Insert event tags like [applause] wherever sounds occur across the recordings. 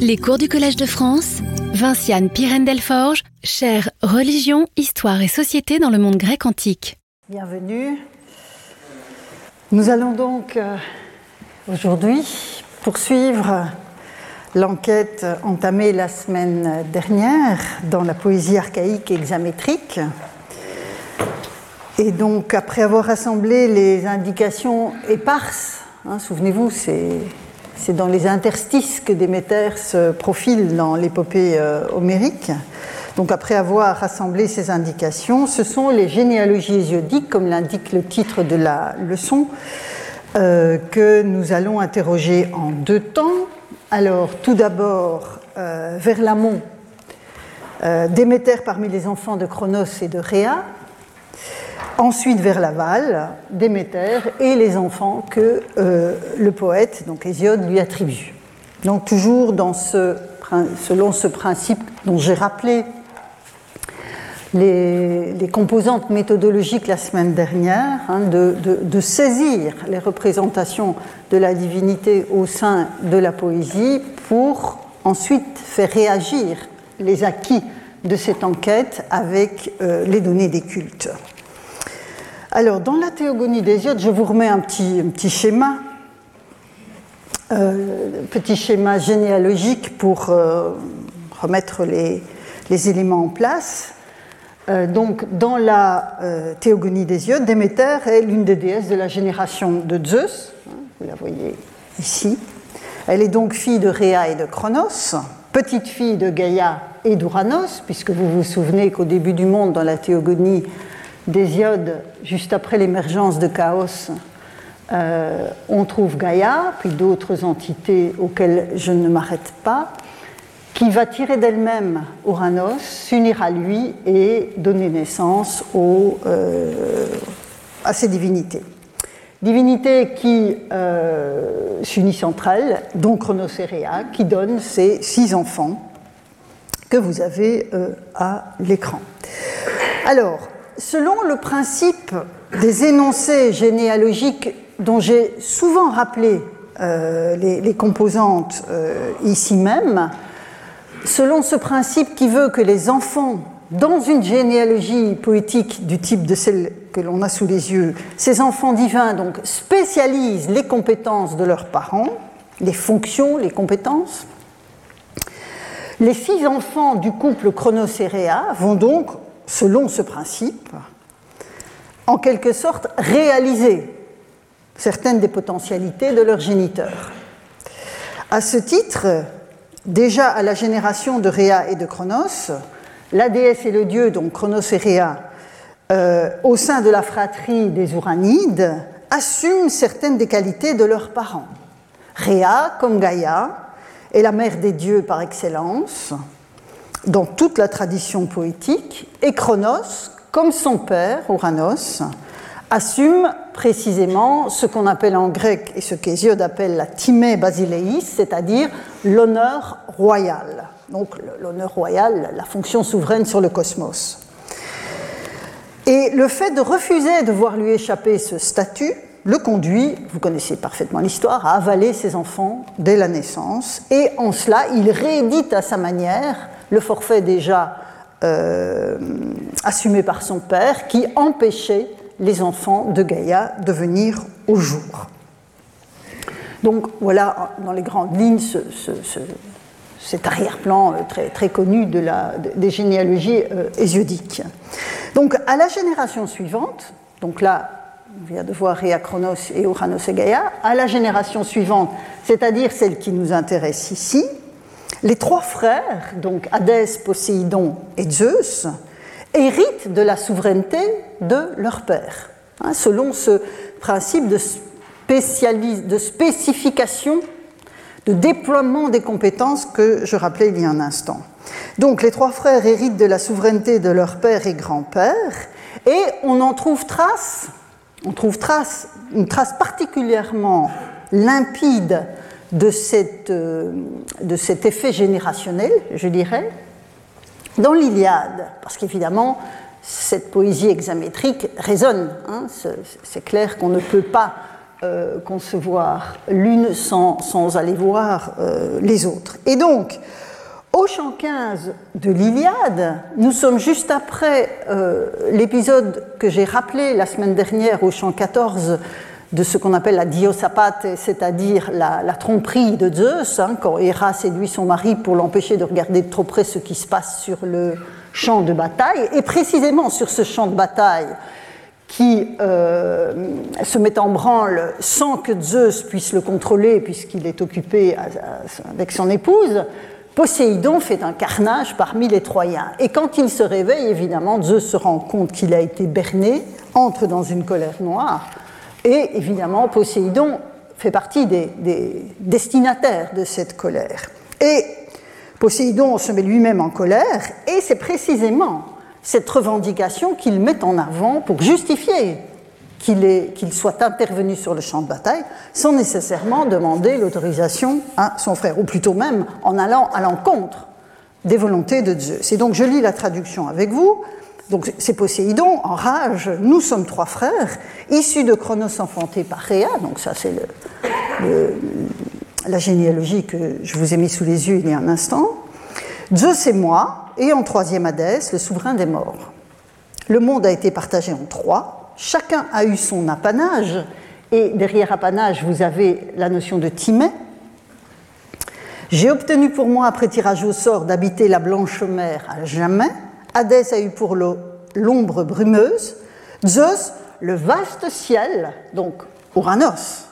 Les cours du Collège de France, Vinciane Pirène-Delforge, chère Religion, Histoire et Société dans le monde grec antique. Bienvenue. Nous allons donc euh, aujourd'hui poursuivre l'enquête entamée la semaine dernière dans la poésie archaïque hexamétrique. Et donc, après avoir rassemblé les indications éparses, hein, souvenez-vous, c'est c'est dans les interstices que Déméter se profile dans l'épopée euh, homérique. Donc après avoir rassemblé ces indications, ce sont les généalogies hésiodiques, comme l'indique le titre de la leçon, euh, que nous allons interroger en deux temps. Alors tout d'abord, euh, vers l'amont, Déméter parmi les enfants de Chronos et de Rhea, ensuite vers l'aval, Déméter et les enfants que euh, le poète, donc Hésiode, lui attribue. Donc toujours selon ce principe dont j'ai rappelé les, composantes méthodologiques la semaine dernière, hein, de, de, saisir les représentations de la divinité au sein de la poésie pour ensuite faire réagir les acquis de cette enquête avec euh, les données des cultes. Alors, dans la théogonie d'Hésiode, je vous remets un petit, schéma, euh, petit schéma généalogique pour euh, remettre les, éléments en place. Euh, donc, dans la théogonie d'Hésiode, Déméter est l'une des déesses de la génération de Zeus. Hein, vous la voyez ici. Elle est donc fille de Rhea et de Chronos, petite fille de Gaïa et d'Uranos, puisque vous vous souvenez qu'au début du monde, dans la théogonie, d'Hésiode, juste après l'émergence de Chaos, euh, on trouve Gaïa, puis d'autres entités auxquelles je ne m'arrête pas, qui va tirer d'elle-même Uranos, s'unir à lui et donner naissance euh, à ces divinités. Divinités qui euh, s'unissent entre elles, dont Chronoséréa, qui donne ces six enfants que vous avez à l'écran. Alors, selon le principe des énoncés généalogiques dont j'ai souvent rappelé euh, les, composantes euh, ici même, selon ce principe qui veut que les enfants, dans une généalogie poétique du type de celle que l'on a sous les yeux, ces enfants divins donc spécialisent les compétences de leurs parents, les fonctions, les compétences. Les six enfants du couple Chronocéréa vont donc selon ce principe, en quelque sorte réaliser certaines des potentialités de leurs géniteurs. À ce titre, déjà à la génération de Rhea et de Chronos, la déesse et le dieu, donc Chronos et Rhea, euh, au sein de la fratrie des Uranides, assument certaines des qualités de leurs parents. Rhea, comme Gaïa, est la mère des dieux par excellence, dans toute la tradition poétique, et comme son père, Uranos, assume précisément ce qu'on appelle en grec et ce qu'Hésiode appelle la timée basileis, c'est-à-dire l'honneur royal. Donc l'honneur royal, la fonction souveraine sur le cosmos. Et le fait de refuser de voir lui échapper ce statut le conduit, vous connaissez parfaitement l'histoire, à avaler ses enfants dès la naissance. Et en cela, il réédite à sa manière le forfait déjà euh, assumé par son père qui empêchait les enfants de Gaïa de venir au jour. Donc voilà dans les grandes lignes cet arrière-plan euh, très, connu des généalogies euh, hésiodiques. Donc à la génération suivante, donc là on vient de voir Chronos et Uranos et Gaïa, à la génération suivante, c'est-à-dire celle qui nous intéresse ici, les trois frères, donc Hadès, Poséidon et Zeus, héritent de la souveraineté de leur père, hein, selon ce principe de, de spécification, de déploiement des compétences que je rappelais il y a un instant. Donc les trois frères héritent de la souveraineté de leur père et grand-père, et on en trouve trace, on trouve trace, une trace particulièrement limpide de, cette, euh, de cet effet générationnel, je dirais, dans l'Iliade, parce qu'évidemment, cette poésie hexamétrique résonne. Hein, c'est clair qu'on ne peut pas euh, concevoir l'une sans, sans, aller voir euh, les autres. Et donc, au chant 15 de l'Iliade, nous sommes juste après l'épisode que j'ai rappelé la semaine dernière au chant 14 de ce qu'on appelle la diosapate, c'est-à-dire la, tromperie de Zeus, hein, quand Héra séduit son mari pour l'empêcher de regarder de trop près ce qui se passe sur le champ de bataille. Et précisément sur ce champ de bataille, qui euh, se met en branle sans que Zeus puisse le contrôler puisqu'il est occupé avec son épouse, Poséidon fait un carnage parmi les Troyens. Et quand il se réveille, évidemment, Zeus se rend compte qu'il a été berné, entre dans une colère noire, et évidemment, Poséidon fait partie des, des destinataires de cette colère. Et Poséidon se met lui-même en colère, et c'est précisément cette revendication qu'il met en avant pour justifier qu'il soit intervenu sur le champ de bataille sans nécessairement demander l'autorisation à son frère, ou plutôt même en allant à l'encontre des volontés de Zeus. Et donc je lis la traduction avec vous. Donc c'est Poséidon en rage. Nous sommes trois frères, issus de Cronos enfanté par Rhea. Donc ça c'est la généalogie que je vous ai mis sous les yeux il y a un instant. Zeus et moi, et en troisième Hadès, le souverain des morts. Le monde a été partagé en trois, chacun a eu son apanage, et derrière apanage, vous avez la notion de Timée. J'ai obtenu pour moi, après tirage au sort, d'habiter la blanche mer à jamais. Hadès a eu pour l'ombre brumeuse. Zeus, le vaste ciel, donc Uranos,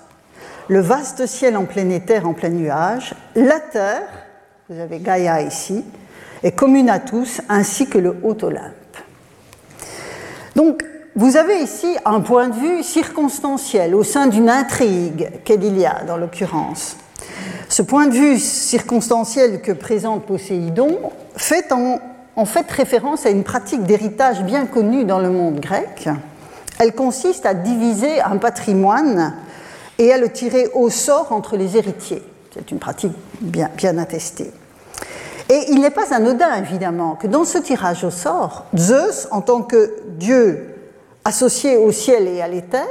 le vaste ciel en plein éther, en plein nuage. La terre, vous avez Gaïa ici, est commune à tous, ainsi que le haut Olympe. Donc, vous avez ici un point de vue circonstanciel au sein d'une intrigue qu'est l'Iliade en l'occurrence. Ce point de vue circonstanciel que présente Poséidon fait en, en fait référence à une pratique d'héritage bien connue dans le monde grec. Elle consiste à diviser un patrimoine et à le tirer au sort entre les héritiers. C'est une pratique bien, attestée. Et il n'est pas anodin, évidemment, que dans ce tirage au sort, Zeus, en tant que dieu associé au ciel et à l'éther,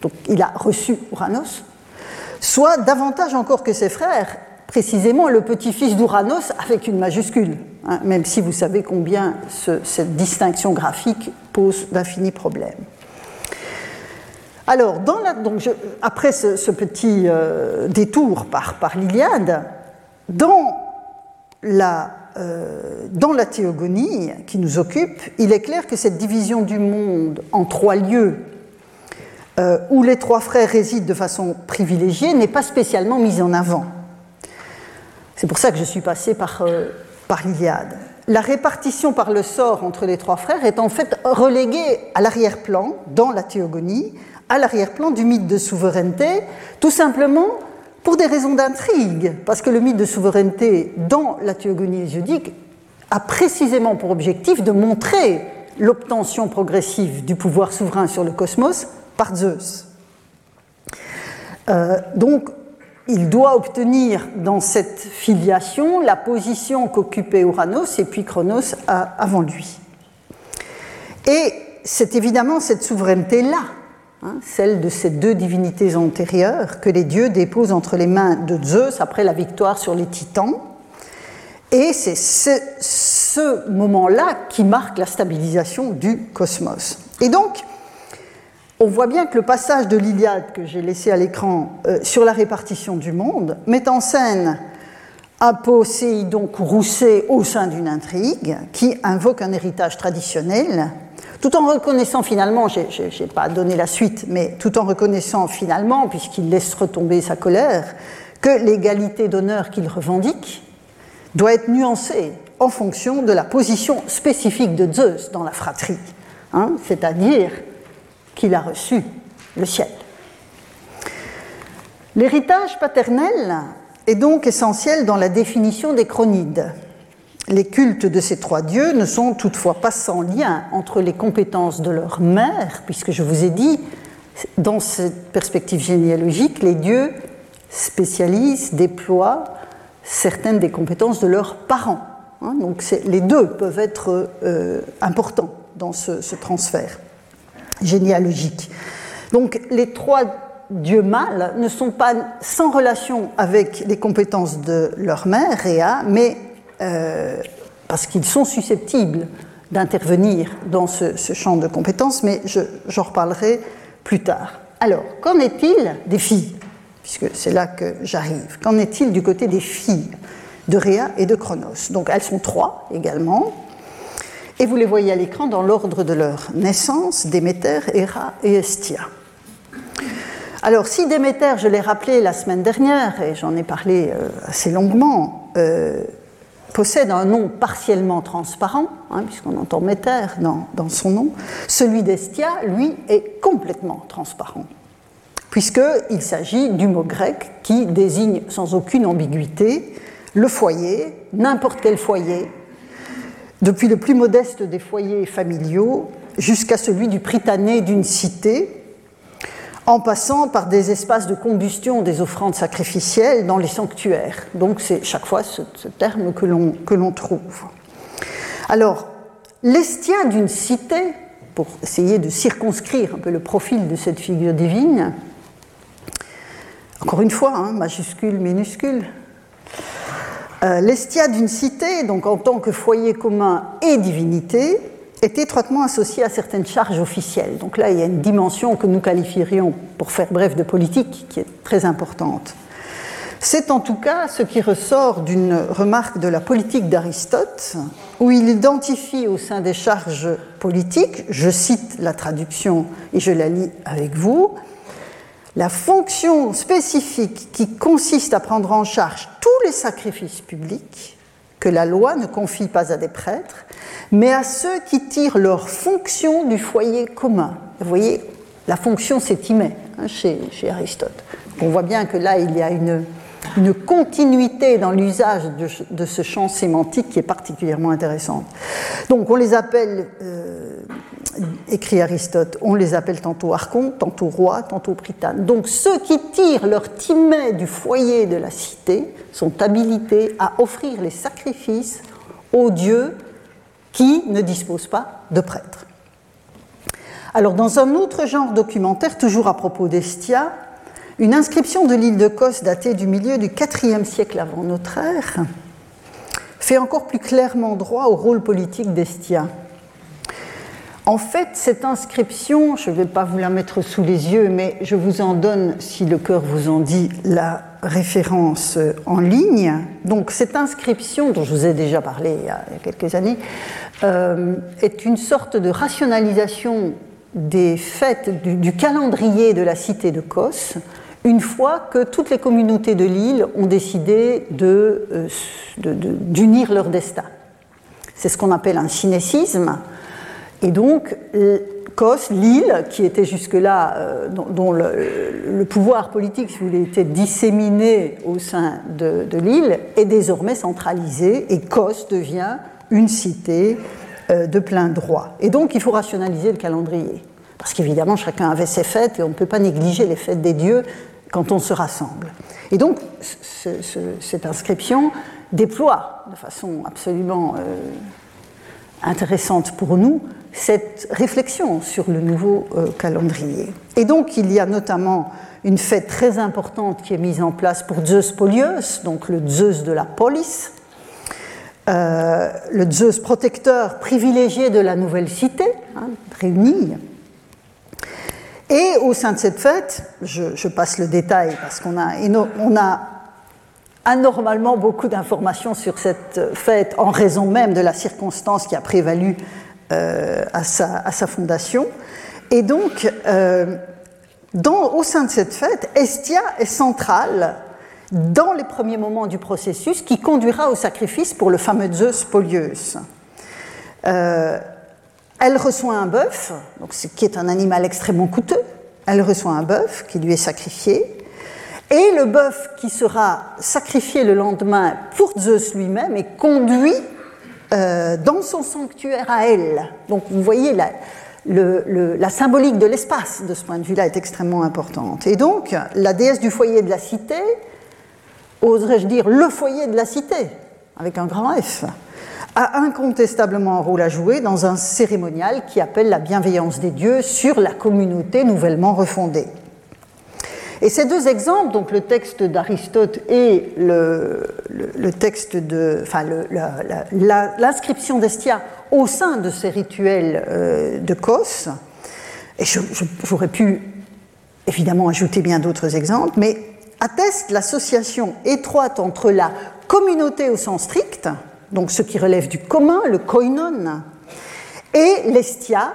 donc il a reçu Uranos, soit davantage encore que ses frères, précisément le petit-fils d'Uranos avec une majuscule, hein, même si vous savez combien cette distinction graphique pose d'infinis problèmes. Alors, la, donc après ce, petit euh, détour par, l'Iliade, dans euh, dans la théogonie qui nous occupe, il est clair que cette division du monde en trois lieux euh, où les trois frères résident de façon privilégiée n'est pas spécialement mise en avant. C'est pour ça que je suis passé par, euh, par l'Iliade. La répartition par le sort entre les trois frères est en fait reléguée à l'arrière-plan, dans la théogonie, à l'arrière-plan du mythe de souveraineté, tout simplement pour des raisons d'intrigue, parce que le mythe de souveraineté dans la théogonie hésiodique a précisément pour objectif de montrer l'obtention progressive du pouvoir souverain sur le cosmos par Zeus. Euh, donc, il doit obtenir dans cette filiation la position qu'occupait Uranos et puis Chronos avant lui. Et c'est évidemment cette souveraineté-là Hein, celle de ces deux divinités antérieures que les dieux déposent entre les mains de Zeus après la victoire sur les titans. Et c'est ce, moment-là qui marque la stabilisation du cosmos. Et donc, on voit bien que le passage de l'Iliade que j'ai laissé à l'écran euh, sur la répartition du monde met en scène un Poséidon courroucé au sein d'une intrigue qui invoque un héritage traditionnel tout en reconnaissant finalement, je n'ai pas donné la suite, mais tout en reconnaissant finalement, puisqu'il laisse retomber sa colère, que l'égalité d'honneur qu'il revendique doit être nuancée en fonction de la position spécifique de Zeus dans la fratrie, hein, c'est-à-dire qu'il a reçu le ciel. L'héritage paternel est donc essentiel dans la définition des chronides. Les cultes de ces trois dieux ne sont toutefois pas sans lien entre les compétences de leur mère, puisque je vous ai dit, dans cette perspective généalogique, les dieux spécialisent, déploient certaines des compétences de leurs parents. Hein. donc les deux peuvent être euh, importants dans ce, ce, transfert généalogique. Donc les trois dieux mâles ne sont pas sans relation avec les compétences de leur mère, Réa, mais euh, parce qu'ils sont susceptibles d'intervenir dans ce, champ de compétences, mais j'en reparlerai plus tard. Alors, qu'en est-il des filles? Puisque c'est là que j'arrive. Qu'en est-il du côté des filles de Réa et de Chronos Donc, elles sont trois également. Et vous les voyez à l'écran dans l'ordre de leur naissance Déméter, Héra et Estia. Alors, si Déméter, je l'ai rappelé la semaine dernière, et j'en ai parlé euh, assez longuement, euh, possède un nom partiellement transparent, hein, puisqu'on entend Méter dans, dans, son nom, celui d'Estia, lui, est complètement transparent, puisqu'il s'agit du mot grec qui désigne sans aucune ambiguïté le foyer, n'importe quel foyer, depuis le plus modeste des foyers familiaux jusqu'à celui du pritané d'une cité, en passant par des espaces de combustion des offrandes sacrificielles dans les sanctuaires. Donc c'est chaque fois ce, terme que l'on trouve. Alors, l'estia d'une cité, pour essayer de circonscrire un peu le profil de cette figure divine, encore une fois, hein, majuscule, minuscule, euh, l'estia d'une cité, donc en tant que foyer commun et divinité, est étroitement associé à certaines charges officielles. Donc là, il y a une dimension que nous qualifierions, pour faire bref, de politique, qui est très importante. C'est en tout cas ce qui ressort d'une remarque de la politique d'Aristote, où il identifie au sein des charges politiques, je cite la traduction et je la lis avec vous, la fonction spécifique qui consiste à prendre en charge tous les sacrifices publics que la loi ne confie pas à des prêtres, mais à ceux qui tirent leur fonction du foyer commun. Vous voyez, la fonction c'est hein, chez, chez, Aristote. On voit bien que là, il y a une, une continuité dans l'usage de, ce champ sémantique qui est particulièrement intéressante. Donc on les appelle, euh, écrit Aristote, on les appelle tantôt archontes, tantôt rois, tantôt pritanes. Donc ceux qui tirent leur timet du foyer de la cité sont habilités à offrir les sacrifices aux dieux qui ne disposent pas de prêtres. Alors dans un autre genre documentaire, toujours à propos d'Estia, une inscription de l'île de Kos datée du milieu du IVe siècle avant notre ère fait encore plus clairement droit au rôle politique d'Estia. En fait, cette inscription, je ne vais pas vous la mettre sous les yeux, mais je vous en donne, si le cœur vous en dit, la référence en ligne. Donc cette inscription, dont je vous ai déjà parlé il y a quelques années, euh, est une sorte de rationalisation des fêtes du, calendrier de la cité de Kos une fois que toutes les communautés de l'île ont décidé euh, d'unir leur destin. C'est ce qu'on appelle un cinécisme. Et donc, Kos, l'île, qui était jusque-là, euh, dont, le, pouvoir politique, si vous voulez, était disséminé au sein de, l'île, est désormais centralisé et Kos devient une cité euh, de plein droit. Et donc, il faut rationaliser le calendrier. Parce qu'évidemment, chacun avait ses fêtes et on ne peut pas négliger les fêtes des dieux quand on se rassemble. Et donc, cette inscription déploie de façon absolument euh, intéressante pour nous cette réflexion sur le nouveau euh, calendrier. Et donc, il y a notamment une fête très importante qui est mise en place pour Zeus Polios, donc le Zeus de la police, euh, le Zeus protecteur privilégié de la nouvelle cité, hein, réunie et au sein de cette fête, je, passe le détail parce qu'on a, on a anormalement beaucoup d'informations sur cette fête en raison même de la circonstance qui a prévalu euh, à, sa, fondation. Et donc, euh, au sein de cette fête, Estia est centrale dans les premiers moments du processus qui conduira au sacrifice pour le fameux Zeus Polius. Euh, elle reçoit un bœuf, donc qui est un animal extrêmement coûteux. Elle reçoit un bœuf qui lui est sacrifié. Et le bœuf qui sera sacrifié le lendemain pour Zeus lui-même est conduit euh, dans son sanctuaire à elle. Donc vous voyez, la symbolique de l'espace de ce point de vue-là est extrêmement importante. Et donc, la déesse du foyer de la cité, oserais-je dire le foyer de la cité, avec un grand F, a incontestablement un rôle à jouer dans un cérémonial qui appelle la bienveillance des dieux sur la communauté nouvellement refondée. Et ces deux exemples, donc le texte d'Aristote et le, texte de, enfin l'inscription d'Estia au sein de ces rituels euh, de Kos, et j'aurais pu évidemment ajouter bien d'autres exemples, mais attestent l'association étroite entre la communauté au sens strict, donc ce qui relève du commun, le koinon, et l'estia,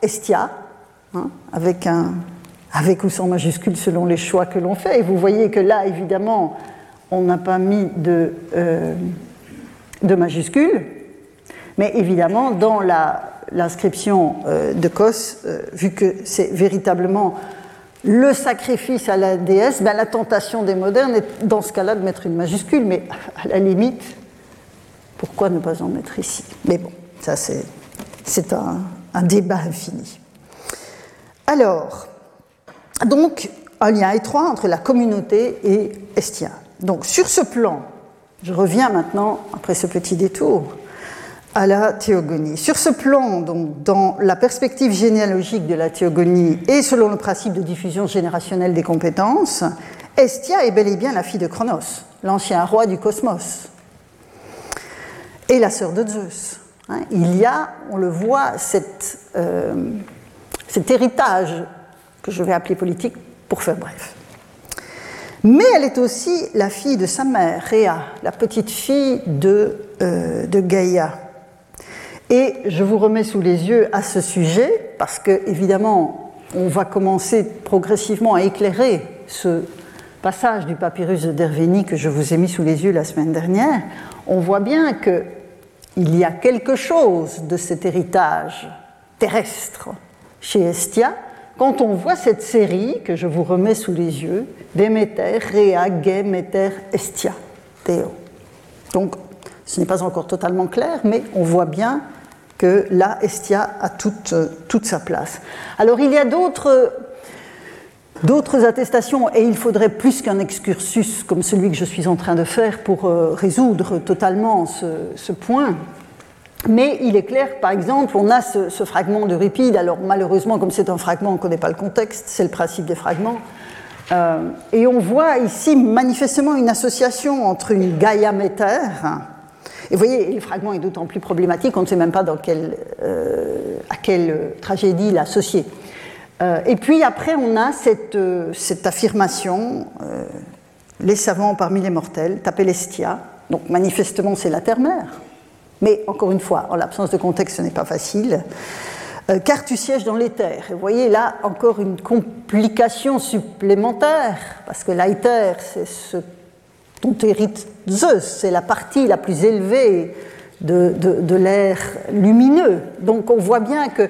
estia, hein, avec, un, avec ou sans majuscule selon les choix que l'on fait. Et vous voyez que là, évidemment, on n'a pas mis de, euh, majuscule, mais évidemment, dans l'inscription euh, de Kos, euh, vu que c'est véritablement le sacrifice à la déesse, ben, la tentation des modernes est dans ce cas-là de mettre une majuscule, mais à la limite, pourquoi ne pas en mettre ici? Mais bon, ça c'est un, débat infini. Alors, donc, un lien étroit entre la communauté et Estia. Donc, sur ce plan, je reviens maintenant, après ce petit détour, à la théogonie. Sur ce plan, donc, dans la perspective généalogique de la théogonie et selon le principe de diffusion générationnelle des compétences, Estia est bel et bien la fille de Chronos, l'ancien roi du cosmos, et la sœur de Zeus. Hein, il y a, on le voit, euh, cet héritage que je vais appeler politique pour faire bref. Mais elle est aussi la fille de sa mère, Rhea, la petite fille de, euh, de Gaïa. Et je vous remets sous les yeux à ce sujet, parce que évidemment, on va commencer progressivement à éclairer ce passage du papyrus de Derveni que je vous ai mis sous les yeux la semaine dernière. On voit bien que il y a quelque chose de cet héritage terrestre chez Estia quand on voit cette série que je vous remets sous les yeux, Déméter, Réa, Gay, Méter, Estia, Théo. Donc, ce n'est pas encore totalement clair, mais on voit bien que là, Estia a toute, toute sa place. Alors, il y a d'autres D'autres attestations, et il faudrait plus qu'un excursus comme celui que je suis en train de faire pour euh, résoudre totalement ce, point. Mais il est clair, par exemple, on a ce, fragment de Ripide, alors malheureusement, comme c'est un fragment, on ne connaît pas le contexte, c'est le principe des fragments. Euh, et on voit ici manifestement une association entre une Gaïa Méter, et vous voyez, le fragment est d'autant plus problématique, on ne sait même pas euh, à quelle tragédie l'associer. Euh, et puis après, on a cette, euh, affirmation, euh, les savants parmi les mortels, l'estia. donc manifestement c'est la terre-mère. Mais encore une fois, en l'absence de contexte, ce n'est pas facile. car tu sièges dans. Et vous voyez là encore une complication supplémentaire, parce que l'aéther, c'est ce dont hérite Zeus, c'est la partie la plus élevée de, de l'air lumineux. Donc on voit bien que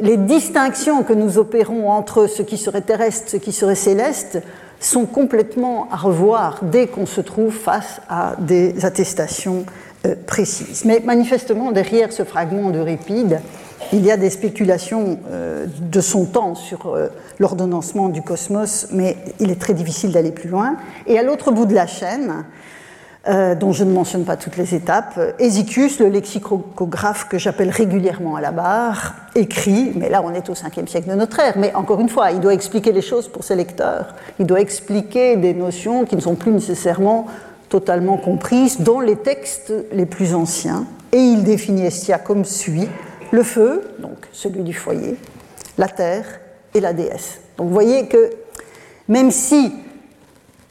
les distinctions que nous opérons entre ce qui serait terrestre, ce qui serait céleste, sont complètement à revoir dès qu'on se trouve face à des attestations euh, précises. Mais manifestement, derrière ce fragment d'Euripide, il y a des spéculations euh, de son temps sur euh, l'ordonnancement du cosmos, mais il est très difficile d'aller plus loin. Et à l'autre bout de la chaîne, euh, dont je ne mentionne pas toutes les étapes. Hésicus, le lexicographe que j'appelle régulièrement à la barre, écrit, mais là on est au 5e siècle de notre ère, mais encore une fois, il doit expliquer les choses pour ses lecteurs, il doit expliquer des notions qui ne sont plus nécessairement totalement comprises dans les textes les plus anciens, et il définit Estia comme suit le feu, donc celui du foyer, la terre et la déesse. Donc vous voyez que même si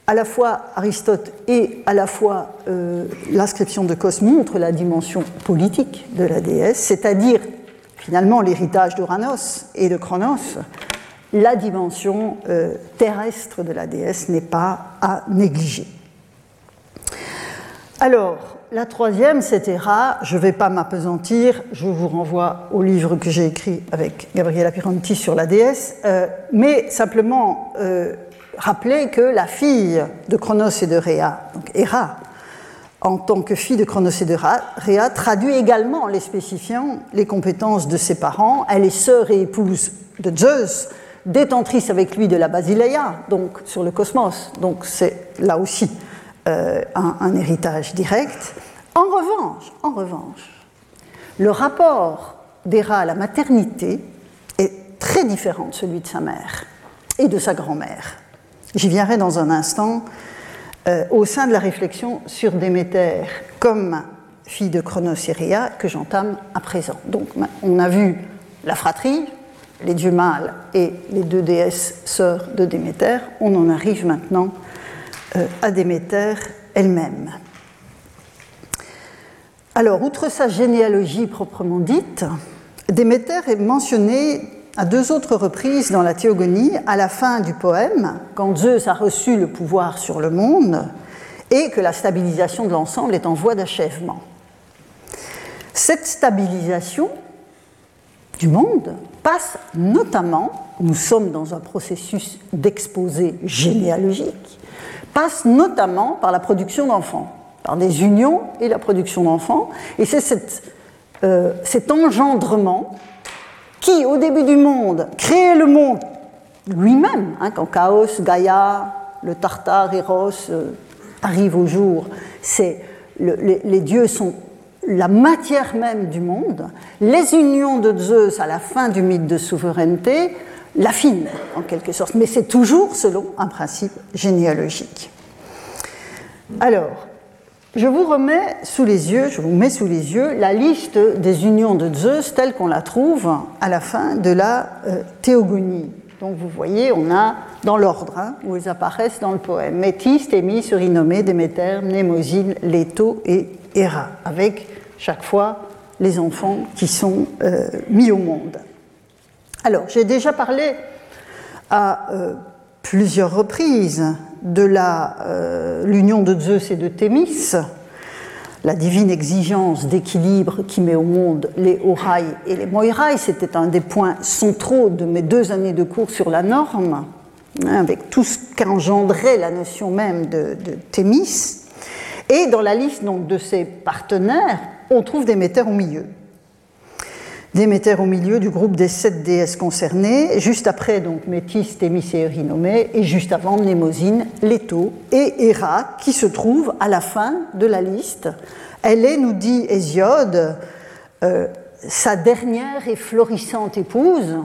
à la fois Aristote et à la fois euh, l'inscription de Cos montrent la dimension politique de la déesse, c'est-à-dire finalement l'héritage d'Uranos et de Chronos, la dimension euh, terrestre de la déesse n'est pas à négliger. Alors, la troisième, c'est Héra. Je ne vais pas m'apesantir, je vous renvoie au livre que j'ai écrit avec Gabriela Piranti sur la déesse, euh, mais simplement rappeler que la fille de Chronos et de Rhea, donc Héra, en tant que fille de Chronos et de Rhea, traduit également les spécifiant les compétences de ses parents. Elle est sœur et épouse de Zeus, détentrice avec lui de la Basileia, donc sur le cosmos. Donc c'est là aussi euh, un, un, héritage direct. En revanche, en revanche, le rapport d'Héra à la maternité est très différent de celui de sa mère et de sa grand-mère. J'y viendrai dans un instant euh, au sein de la réflexion sur Déméter comme fille de Chronosyria que j'entame à présent. Donc on a vu la fratrie, les dieux mâles et les deux déesses sœurs de Déméter. On en arrive maintenant euh, à Déméter elle-même. Alors, outre sa généalogie proprement dite, Déméter est mentionnée à deux autres reprises dans la Théogonie, à la fin du poème, quand Zeus a reçu le pouvoir sur le monde et que la stabilisation de l'ensemble est en voie d'achèvement. Cette stabilisation du monde passe notamment, nous sommes dans un processus d'exposé généalogique, passe notamment par la production d'enfants, par des unions et la production d'enfants. Et c'est euh, cet engendrement qui, au début du monde, créait le monde lui-même, hein, quand Chaos, Gaïa, le Tartare, Eros euh, arrivent au jour, c'est les, dieux sont la matière même du monde. Les unions de Zeus à la fin du mythe de souveraineté l'affinent en quelque sorte, mais c'est toujours selon un principe généalogique. Alors, je vous remets sous les yeux, je vous mets sous les yeux la liste des unions de Zeus telle qu'on la trouve à la fin de la euh, théogonie. Donc vous voyez, on a dans l'ordre hein, où ils apparaissent dans le poème Métis, Thémis, Eurynomée, Déméter, Mnémosyne, Leto et Héra, avec chaque fois les enfants qui sont euh, mis au monde. Alors, j'ai déjà parlé à euh, plusieurs reprises de euh, l'union de Zeus et de Thémis, la divine exigence d'équilibre qui met au monde les Horai et les Moirai, c'était un des points centraux de mes deux années de cours sur la norme, hein, avec tout ce qu'engendrait la notion même de, Thémis. Et dans la liste donc, de ses partenaires, on trouve Déméter au milieu. Déméter au milieu du groupe des sept déesses concernées, juste après donc Métis, Thémis et et juste avant Mnémosyne, Leto et Héra, qui se trouvent à la fin de la liste. Elle est, nous dit Hésiode, euh, sa dernière et florissante épouse,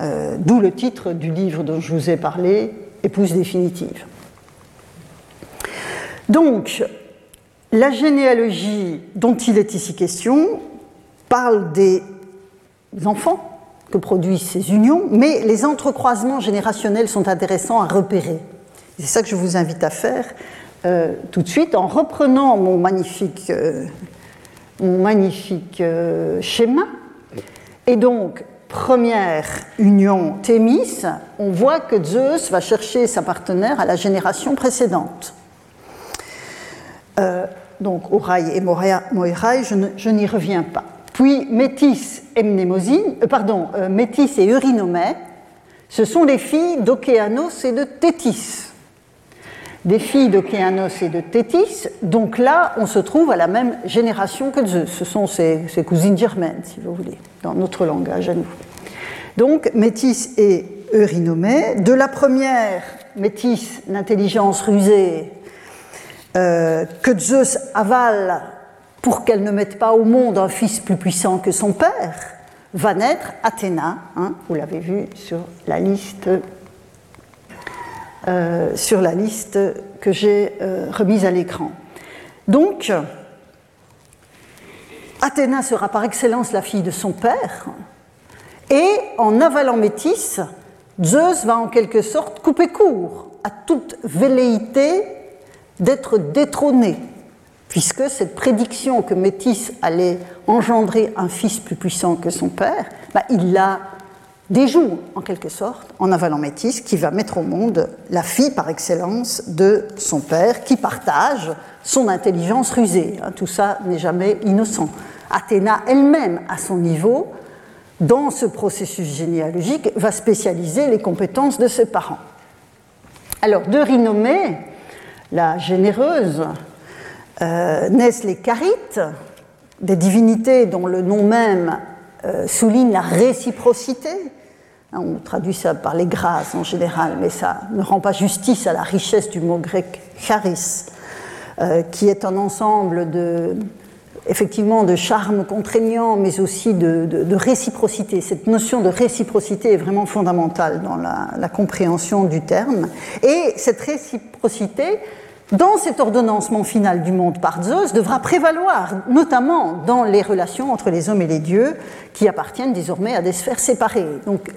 euh, d'où le titre du livre dont je vous ai parlé, Épouse définitive. Donc, la généalogie dont il est ici question parle des enfants que produisent ces unions, mais les entrecroisements générationnels sont intéressants à repérer. C'est ça que je vous invite à faire euh, tout de suite en reprenant mon magnifique, euh, mon magnifique euh, schéma. Et donc, première union Thémis, on voit que Zeus va chercher sa partenaire à la génération précédente. donc, Orai et Moirai, je n'y reviens pas. Puis Métis et Mnémosyne, euh, pardon, euh, Métis et Eurynomée, ce sont les filles d'Océanos et de Thétis. Des filles d'Océanos et de Thétis, donc là, on se trouve à la même génération que Zeus. Ce sont ses, cousines germaines, si vous voulez, dans notre langage à nous. Donc, Métis et Eurynomée. De la première, Métis, l'intelligence rusée, euh, que Zeus avale pour qu'elle ne mette pas au monde un fils plus puissant que son père, va naître Athéna, hein, vous l'avez vu sur la liste, euh, que j'ai euh, remise à l'écran. Donc, Athéna sera par excellence la fille de son père, et en avalant Métis, Zeus va en quelque sorte couper court à toute velléité d'être détrôné puisque cette prédiction que Métis allait engendrer un fils plus puissant que son père, bah, il la déjoue en quelque sorte en avalant Métis, qui va mettre au monde la fille par excellence de son père, qui partage son intelligence rusée. Hein, tout ça n'est jamais innocent. Athéna elle-même, à son niveau, dans ce processus généalogique, va spécialiser les compétences de ses parents. Alors, de Rinomée, la généreuse, euh, naissent les Carites, des divinités dont le nom même euh, souligne la réciprocité. Hein, on traduit ça par les grâces en général, mais ça ne rend pas justice à la richesse du mot grec charis, euh, qui est un ensemble de effectivement de charme contraignant, mais aussi de, réciprocité. Cette notion de réciprocité est vraiment fondamentale dans la, compréhension du terme. Et cette réciprocité, dans cet ordonnancement final du monde par Zeus, devra prévaloir, notamment dans les relations entre les hommes et les dieux, qui appartiennent désormais à des sphères séparées. Donc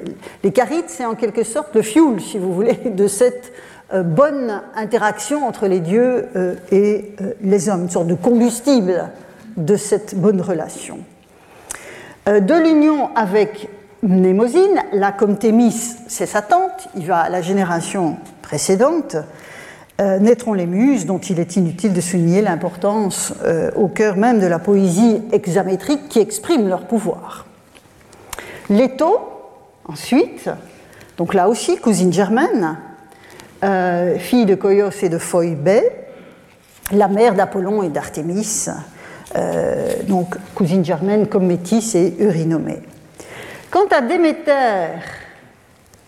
les carites, c'est en quelque sorte le fuel, si vous voulez, de cette euh, bonne interaction entre les dieux euh, et euh, les hommes, une sorte de combustible de cette bonne relation. De l'union avec Mnémosine, là comme Thémis, c'est sa tante, il va à la génération précédente, naîtront les muses, dont il est inutile de souligner l'importance au cœur même de la poésie hexamétrique qui exprime leur pouvoir. Leto, ensuite, donc là aussi, cousine germaine, euh, fille de Koios et de Phoebe, la mère d'Apollon et d'Artémis, euh, donc cousine germaine comme métisse et Urinomée. Quant à Déméter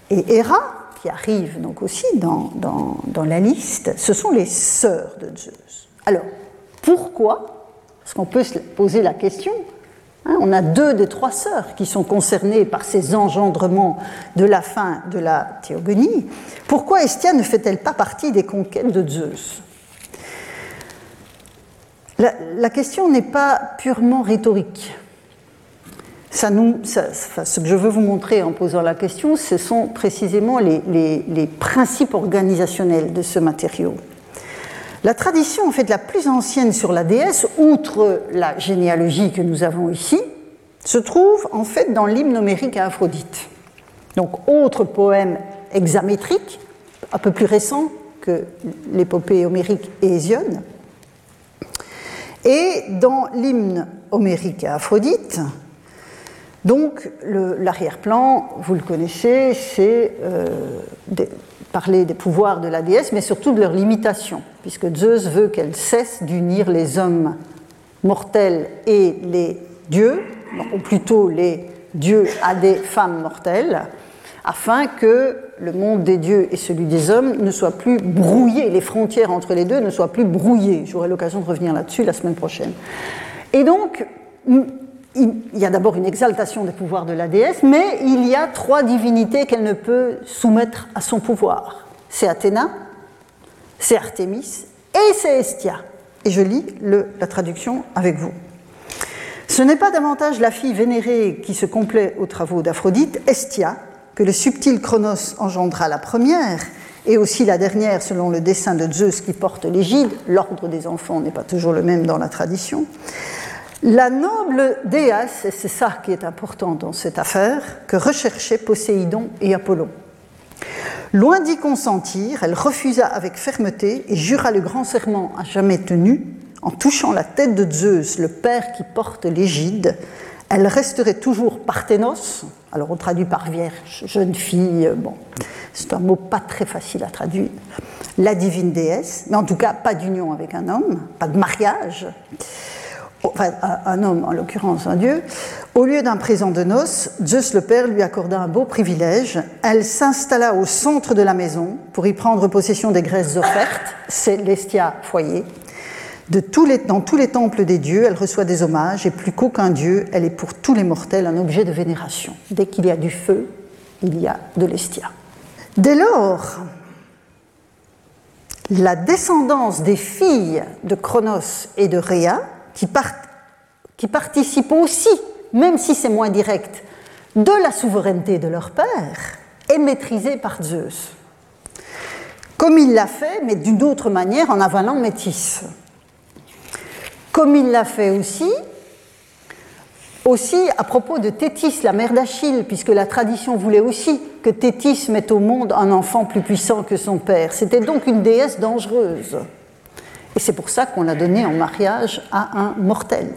et Héra, qui arrivent donc aussi dans, la liste, ce sont les sœurs de Zeus. Alors, pourquoi? Parce qu'on peut se poser la question, Hein, on a deux des trois sœurs qui sont concernées par ces engendrements de la fin de la théogonie. Pourquoi Estia ne fait-elle pas partie des conquêtes de Zeus? La, question n'est pas purement rhétorique. Ce que je veux vous montrer en posant la question, ce sont précisément les principes organisationnels de ce matériau. La tradition en fait la plus ancienne sur la déesse, outre la généalogie que nous avons ici, se trouve en fait dans l'hymne homérique à Aphrodite. Donc autre poème hexamétrique, un peu plus récent que l'épopée homérique et Hésiode. Et dans l'hymne homérique à Aphrodite, donc l'arrière-plan, vous le connaissez, c'est euh, parler des pouvoirs de la déesse, mais surtout de leurs limitations, puisque Zeus veut qu'elle cesse d'unir les hommes mortels et les dieux, ou plutôt les dieux à des femmes mortelles, afin que le monde des dieux et celui des hommes ne soient plus brouillés, les frontières entre les deux ne soient plus brouillées. J'aurai l'occasion de revenir là-dessus la semaine prochaine. Et donc, il y a d'abord une exaltation des pouvoirs de la déesse, mais il y a trois divinités qu'elle ne peut soumettre à son pouvoir. C'est Athéna, c'est Artémis et c'est Estia. Et je lis la traduction avec vous. Ce n'est pas davantage la fille vénérée qui se complaît aux travaux d'Aphrodite, Estia, que le subtil Chronos engendra la première, et aussi la dernière selon le dessin de Zeus qui porte l'égide. L'ordre des enfants n'est pas toujours le même dans la tradition. La noble déesse, et c'est ça qui est important dans cette affaire, que recherchaient Poséidon et Apollon. Loin d'y consentir, elle refusa avec fermeté et jura le grand serment à jamais tenu, en touchant la tête de Zeus, le père qui porte l'égide, elle resterait toujours Parthénos, alors on traduit par vierge, jeune fille, bon, c'est un mot pas très facile à traduire, la divine déesse, mais en tout cas pas d'union avec un homme, pas de mariage enfin un homme en l'occurrence un dieu, au lieu d'un présent de noces, Zeus le Père lui accorda un beau privilège. Elle s'installa au centre de la maison pour y prendre possession des graisses offertes, c'est l'estia foyer. Dans tous les temples des dieux, elle reçoit des hommages et plus qu'aucun dieu, elle est pour tous les mortels un objet de vénération. Dès qu'il y a du feu, il y a de l'estia. Dès lors, la descendance des filles de Cronos et de Rhea qui, participent aussi, même si c'est moins direct, de la souveraineté de leur père, est maîtrisée par Zeus. Comme il l'a fait, mais d'une autre manière en avalant Métis. Comme il l'a fait aussi, aussi à propos de Thétis, la mère d'Achille, puisque la tradition voulait aussi que Thétis mette au monde un enfant plus puissant que son père. C'était donc une déesse dangereuse. Et c'est pour ça qu'on l'a donné en mariage à un mortel.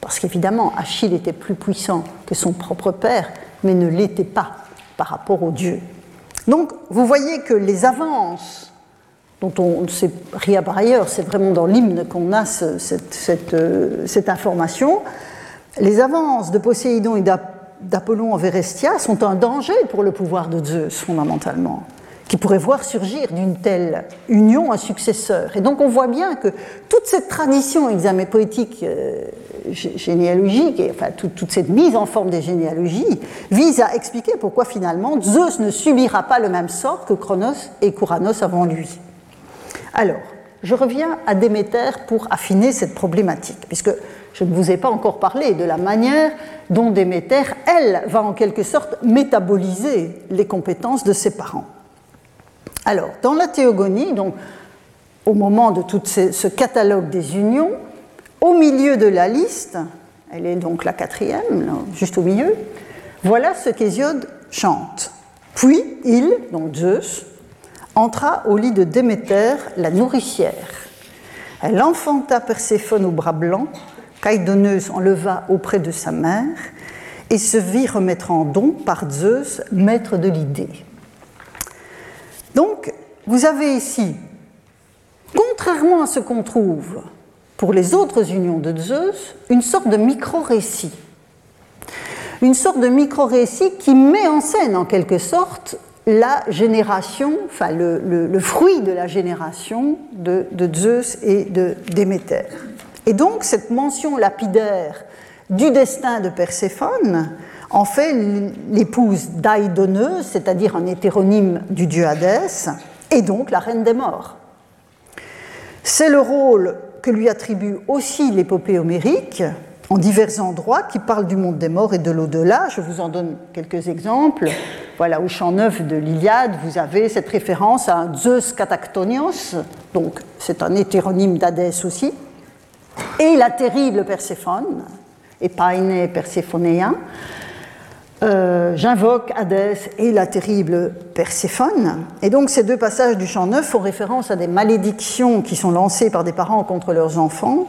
Parce qu'évidemment, Achille était plus puissant que son propre père, mais ne l'était pas par rapport aux dieux. Donc, vous voyez que les avances, dont on ne sait rien par ailleurs, c'est vraiment dans l'hymne qu'on a cette, euh, cette, information, les avances de Poséidon et d'Apollon en Vérestia sont un danger pour le pouvoir de Zeus, fondamentalement. Qui pourrait voir surgir d'une telle union un successeur. Et donc on voit bien que toute cette tradition examépoétique euh, généalogique, enfin toute, cette mise en forme des généalogies, vise à expliquer pourquoi finalement Zeus ne subira pas le même sort que Chronos et Kouranos avant lui. Alors, je reviens à Déméter pour affiner cette problématique, puisque je ne vous ai pas encore parlé de la manière dont Déméter, elle, va en quelque sorte métaboliser les compétences de ses parents. Alors, dans la théogonie, donc, au moment de tout ce catalogue des unions, au milieu de la liste, elle est donc la quatrième, juste au milieu, voilà ce qu'Hésiode chante. Puis il, donc Zeus, entra au lit de Déméter, la nourricière. Elle enfanta Perséphone au bras blanc, Caïdoneuse enleva auprès de sa mère, et se vit remettre en don par Zeus, maître de l'idée. Donc, vous avez ici, contrairement à ce qu'on trouve pour les autres unions de Zeus, une sorte de micro-récit. Une sorte de micro-récit qui met en scène, en quelque sorte, la génération, le, fruit de la génération de, de, Zeus et de Déméter. Et donc, cette mention lapidaire du destin de Perséphone en fait l'épouse d'Aïdoneuse, c'est-à-dire un hétéronyme du dieu Hadès, et donc la reine des morts. C'est le rôle que lui attribue aussi l'épopée homérique en divers endroits qui parlent du monde des morts et de l'au-delà. Je vous en donne quelques exemples. Voilà, au chant 9 de l'Iliade, vous avez cette référence à Zeus Catactonios, donc c'est un hétéronyme d'Hadès aussi, et la terrible Perséphone, Epaine Perséphonéen, euh, j'invoque Hadès et la terrible Perséphone. Et donc ces deux passages du chant neuf font référence à des malédictions qui sont lancées par des parents contre leurs enfants.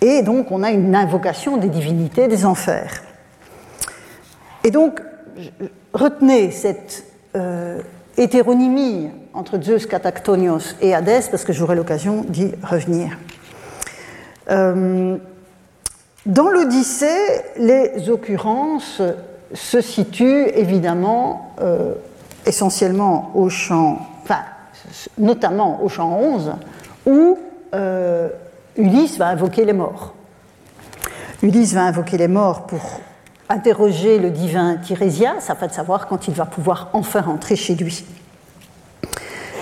Et donc on a une invocation des divinités des enfers. Et donc retenez cette euh, hétéronymie entre Zeus Catactonios et Hadès parce que j'aurai l'occasion d'y revenir. Euh, dans l'Odyssée, les occurrences se situe évidemment euh, essentiellement au champ, enfin, notamment au champ 11, où euh, Ulysse va invoquer les morts. Ulysse va invoquer les morts pour interroger le divin Tirésias afin de savoir quand il va pouvoir enfin rentrer chez lui.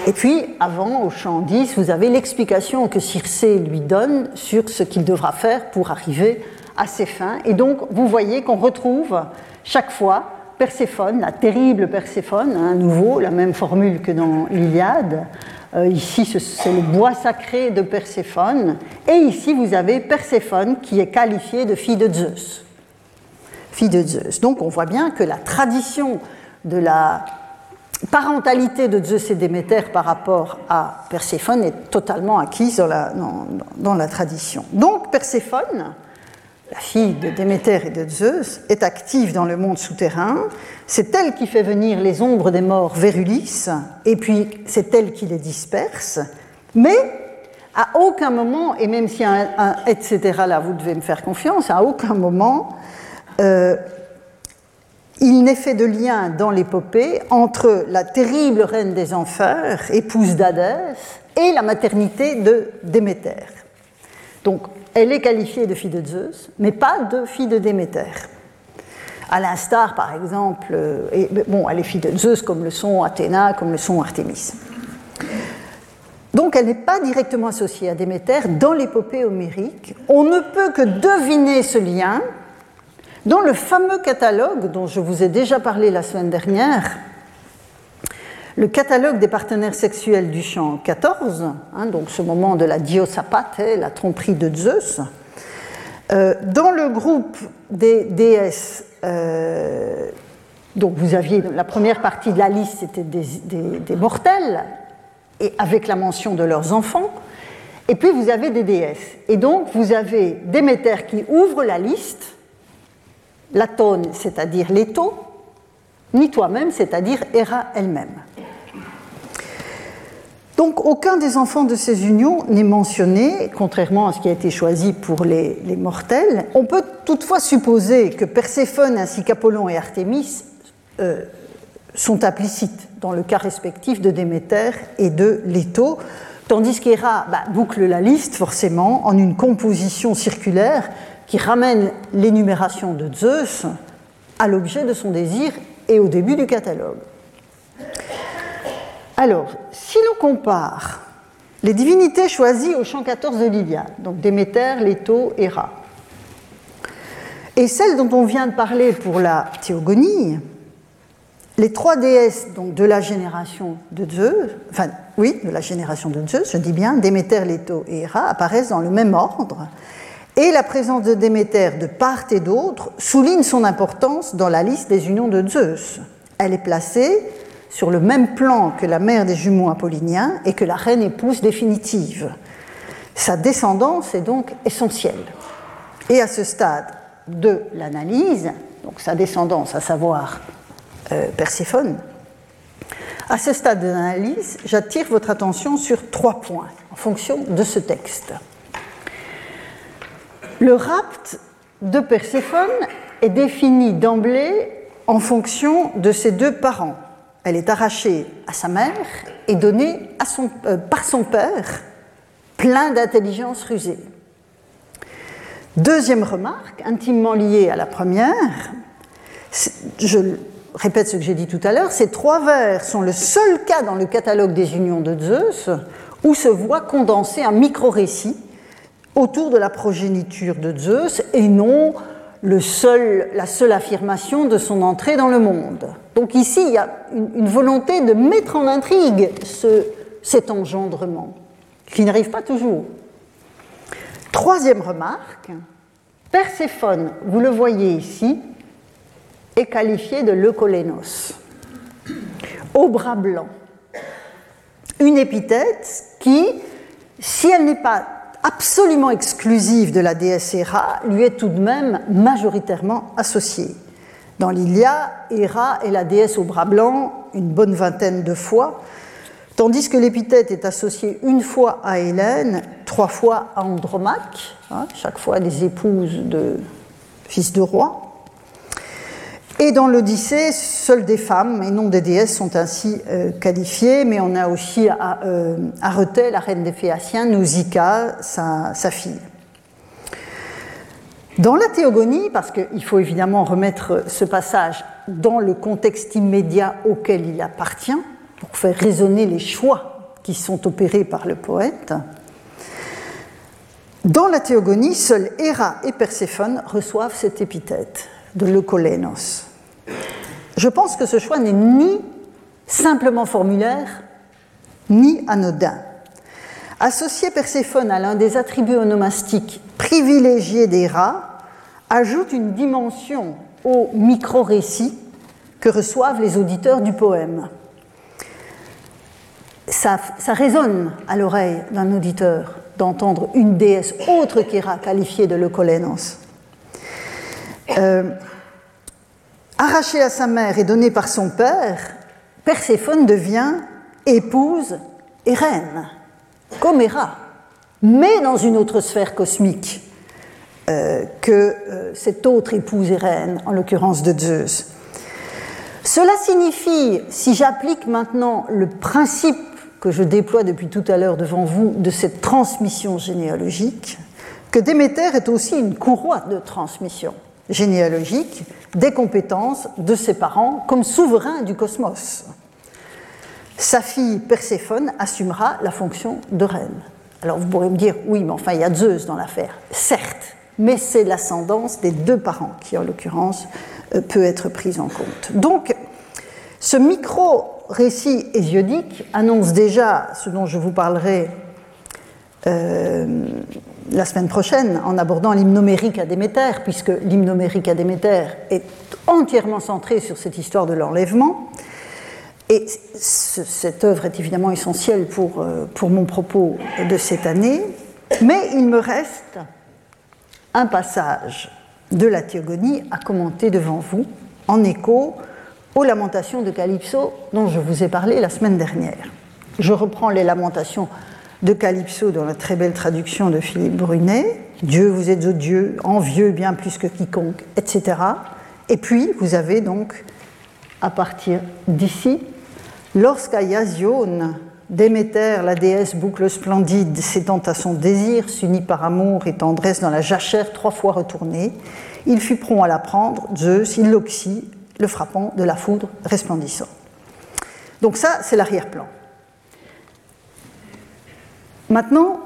Et puis, avant, au champ 10, vous avez l'explication que Circé lui donne sur ce qu'il devra faire pour arriver à ses fins. Et donc, vous voyez qu'on retrouve chaque fois, Perséphone, la terrible Perséphone, à hein, nouveau, la même formule que dans l'Iliade. Euh, ici, c'est le bois sacré de Perséphone. Et ici, vous avez Perséphone qui est qualifiée de fille de Zeus. Fille de Zeus. Donc, on voit bien que la tradition de la parentalité de Zeus et Déméter par rapport à Perséphone est totalement acquise dans la, dans la tradition. Donc, Perséphone, la fille de Déméter et de Zeus, est active dans le monde souterrain. C'est elle qui fait venir les ombres des morts vers Ulysse, et puis c'est elle qui les disperse. Mais à aucun moment, et même a un, etc. là, vous devez me faire confiance, à aucun moment, euh, il n'est fait de lien dans l'épopée entre la terrible reine des enfers, épouse d'Hadès, et la maternité de Déméter. Donc elle est qualifiée de fille de Zeus, mais pas de fille de Déméter. À l'instar, par exemple, euh, et, bon, elle est fille de Zeus comme le sont Athéna, comme le sont Artémis. Donc elle n'est pas directement associée à Déméter dans l'épopée homérique. On ne peut que deviner ce lien dans le fameux catalogue dont je vous ai déjà parlé la semaine dernière, le catalogue des partenaires sexuels du chant 14, hein, donc ce moment de la diosapate, la tromperie de Zeus, euh, dans le groupe des déesses, euh, donc vous aviez la première partie de la liste, c'était des, des, mortels, et avec la mention de leurs enfants, et puis vous avez des déesses. Et donc vous avez Déméter qui ouvre la liste, l'atone, c'est-à-dire l'étau, ni toi-même, c'est-à-dire Héra elle-même. Donc aucun des enfants de ces unions n'est mentionné, contrairement à ce qui a été choisi pour les, mortels. On peut toutefois supposer que Perséphone ainsi qu'Apollon et Artémis euh, sont implicites dans le cas respectif de Déméter et de Leto, tandis qu'Héra bah, boucle la liste forcément en une composition circulaire qui ramène l'énumération de Zeus à l'objet de son désir et au début du catalogue. Alors, si l'on compare les divinités choisies au champ 14 de l'Iliade, donc Déméter, Leto, Héra, et celles dont on vient de parler pour la théogonie, les trois déesses donc, de la génération de Zeus, enfin oui, de la génération de Zeus, je dis bien, Déméter, Leto et Héra, apparaissent dans le même ordre, et la présence de Déméter de part et d'autre souligne son importance dans la liste des unions de Zeus. Elle est placée sur le même plan que la mère des jumeaux apolliniens et que la reine épouse définitive. Sa descendance est donc essentielle. Et à ce stade de l'analyse, donc sa descendance, à savoir euh, Perséphone, à ce stade de l'analyse, j'attire votre attention sur trois points en fonction de ce texte. Le rapt de Perséphone est défini d'emblée en fonction de ses deux parents. Elle est arrachée à sa mère et donnée euh, par son père, plein d'intelligence rusée. Deuxième remarque, intimement liée à la première, je répète ce que j'ai dit tout à l'heure, ces trois vers sont le seul cas dans le catalogue des unions de Zeus où se voit condensé un micro-récit autour de la progéniture de Zeus et non la seule affirmation de son entrée dans le monde. Donc ici, il y a une, volonté de mettre en intrigue ce, cet engendrement, qui n'arrive pas toujours. Troisième remarque, Perséphone, vous le voyez ici, est qualifié de leucolénos, au bras blanc. Une épithète qui, si elle n'est pas absolument exclusive de la déesse Héra lui est tout de même majoritairement associée. Dans l'Iliade, Héra est la déesse au bras blanc une bonne vingtaine de fois, tandis que l'épithète est associée une fois à Hélène, trois fois à Andromaque, hein, chaque fois des épouses de fils de roi. Et dans l'Odyssée, seules des femmes et non des déesses sont ainsi euh, qualifiées, mais on a aussi à, euh, la reine des Phéaciens, Nausicaa, sa, fille. Dans la théogonie, parce qu'il faut évidemment remettre ce passage dans le contexte immédiat auquel il appartient, pour faire résonner les choix qui sont opérés par le poète, dans la théogonie, seuls Héra et Perséphone reçoivent cette épithète de leucolénos. Je pense que ce choix n'est ni simplement formulaire, ni anodin. Associer Perséphone à l'un des attributs onomastiques privilégiés rats ajoute une dimension au micro-récit que reçoivent les auditeurs du poème. Ça, résonne à l'oreille d'un auditeur d'entendre une déesse autre qu'Héra qualifiée de leucolénos. Euh, Arrachée à sa mère et donnée par son père, Perséphone devient épouse et reine, comme Héra, mais dans une autre sphère cosmique euh, que euh, cette autre épouse et reine, en l'occurrence de Zeus. Cela signifie, si j'applique maintenant le principe que je déploie depuis tout à l'heure devant vous de cette transmission généalogique, que Déméter est aussi une courroie de transmission généalogique des compétences de ses parents comme souverain du cosmos. Sa fille Perséphone assumera la fonction de reine. Alors vous pourrez me dire, oui, mais enfin il y a Zeus dans l'affaire. Certes, mais c'est l'ascendance des deux parents qui, en l'occurrence, euh, peut être prise en compte. Donc, ce micro-récit hésiodique annonce déjà ce dont je vous parlerai euh, la semaine prochaine en abordant l'hymnomérique à Déméter, puisque l'hymnomérique à Déméter est entièrement centré sur cette histoire de l'enlèvement. Et cette œuvre est évidemment essentielle pour, euh, pour mon propos de cette année, mais il me reste un passage de la Théogonie à commenter devant vous, en écho aux lamentations de Calypso dont je vous ai parlé la semaine dernière. Je reprends les lamentations de Calypso dans la très belle traduction de Philippe Brunet, Dieu, vous êtes odieux, envieux bien plus que quiconque, etc. Et puis, vous avez donc à partir d'ici, lorsqu'à Yazione, Déméter, la déesse boucle splendide, cédant à son désir, s'unit par amour et tendresse dans la jachère trois fois retournée, il fut prompt à la prendre, Zeus, il l'oxy, le frappant de la foudre resplendissante. Donc ça, c'est l'arrière-plan. Maintenant,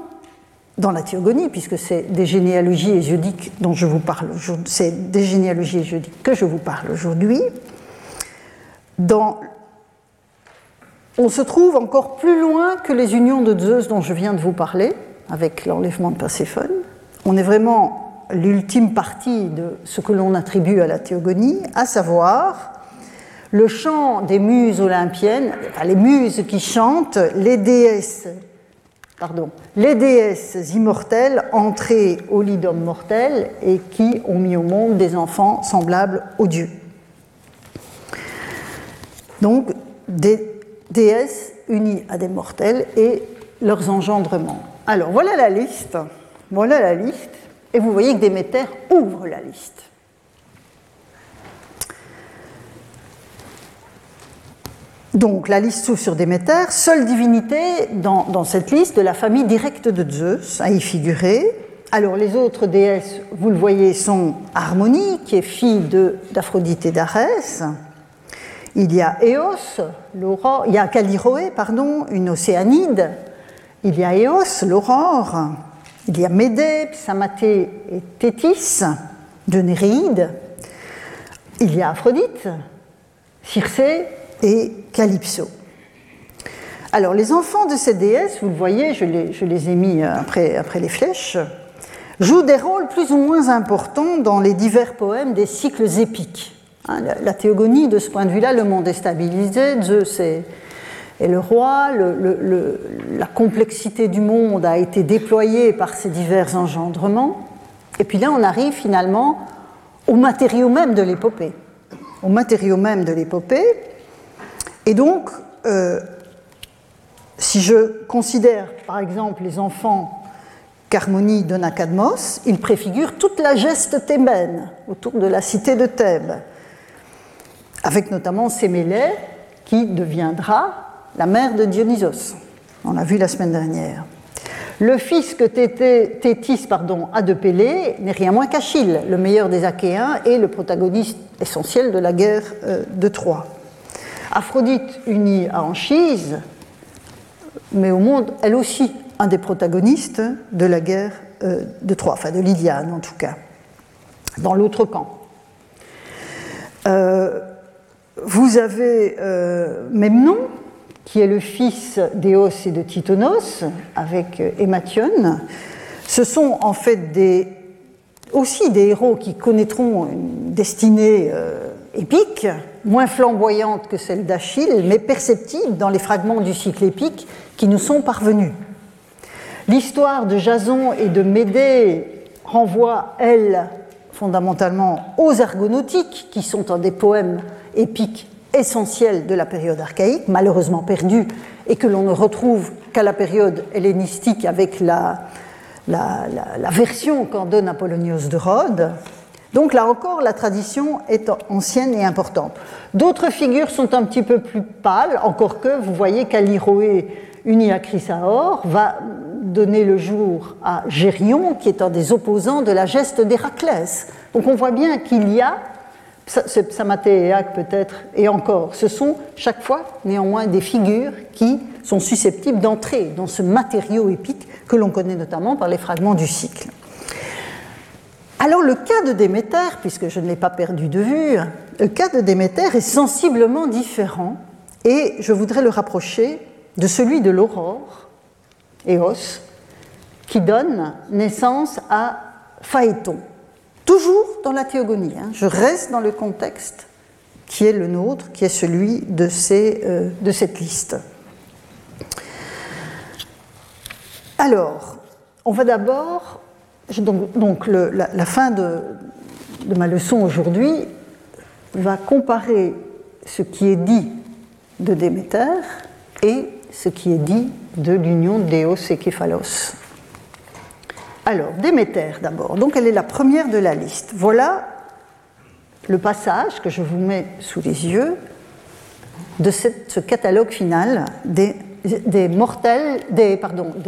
dans la théogonie, puisque c'est des généalogies ésiodiques dont je vous parle, c'est des généalogies ésiodiques que je vous parle aujourd'hui, on se trouve encore plus loin que les unions de Zeus dont je viens de vous parler, avec l'enlèvement de Perséphone. On est vraiment l'ultime partie de ce que l'on attribue à la théogonie, à savoir le chant des muses olympiennes, les muses qui chantent les déesses pardon, les déesses immortelles entrées au lit d'hommes mortels et qui ont mis au monde des enfants semblables aux dieux. Donc, des déesses unies à des mortels et leurs engendrements. Alors, voilà la liste. Voilà la liste. Et vous voyez que Déméter ouvre la liste. Donc la liste s'ouvre sur Déméter, seule divinité dans, cette liste de la famille directe de Zeus à y figurer. Alors les autres déesses, vous le voyez, sont Harmonie, qui est fille d'Aphrodite et d'Arès. Il y a Eos, l'aurore, il y a Caliroé, pardon, une océanide. Il y a Eos, l'aurore. Il y a Médée, Psamathée et Thétis, de Néréide. Il y a Aphrodite, Circé et Calypso. Alors, les enfants de ces déesses, vous le voyez, je les, ai mis euh, après, après les flèches, jouent des rôles plus ou moins importants dans les divers poèmes des cycles épiques. Hein, la, théogonie, de ce point de vue-là, le monde est stabilisé, Zeus est, le roi, la complexité du monde a été déployée par ces divers engendrements, et puis là, on arrive finalement au matériau même de l'épopée. Au matériau même de l'épopée, et donc, euh, si je considère par exemple les enfants qu'Harmonie donne à ils préfigurent toute la geste thébaine autour de la cité de Thèbes, avec notamment Sémélé qui deviendra la mère de Dionysos. On l'a vu la semaine dernière. Le fils que Thétis pardon, a de Pélée n'est rien moins qu'Achille, le meilleur des Achéens et le protagoniste essentiel de la guerre euh, de Troie. Aphrodite unie à Anchise, mais au monde, elle aussi, un des protagonistes de la guerre euh, de Troie, enfin de l'Iliade en tout cas, dans l'autre camp. Euh, vous avez euh, Memnon, qui est le fils d'Éos et de Titonos, avec Émathion. Ce sont en fait des, aussi des héros qui connaîtront une destinée épique, moins flamboyante que celle d'Achille, mais perceptible dans les fragments du cycle épique qui nous sont parvenus. L'histoire de Jason et de Médée renvoie, elle, fondamentalement aux argonautiques, qui sont un des poèmes épiques essentiels de la période archaïque, malheureusement perdus, et que l'on ne retrouve qu'à la période hellénistique avec la, la, version qu'en donne Apollonios de Rhodes. Donc là encore, la tradition est ancienne et importante. D'autres figures sont un petit peu plus pâles, encore que vous voyez qu'Aliroé, uni à Chrysaor, va donner le jour à Gérion, qui est un des opposants de la geste d'Héraclès. Donc on voit bien qu'il y a, Psamathée et peut-être, et encore, ce sont chaque fois néanmoins des figures qui sont susceptibles d'entrer dans ce matériau épique que l'on connaît notamment par les fragments du cycle. Alors le cas de Déméter, puisque je ne l'ai pas perdu de vue, le cas de Déméter est sensiblement différent et je voudrais le rapprocher de celui de l'aurore, Eos, qui donne naissance à Phaéton. Toujours dans la théogonie, hein. je reste dans le contexte qui est le nôtre, qui est celui de, euh, cette liste. Alors, on va d'abord donc, la, fin de, ma leçon aujourd'hui va comparer ce qui est dit de Déméter et ce qui est dit de l'union d'Éos et Képhalos. Alors, Déméter d'abord, donc elle est la première de la liste. Voilà le passage que je vous mets sous les yeux de ce catalogue final des, des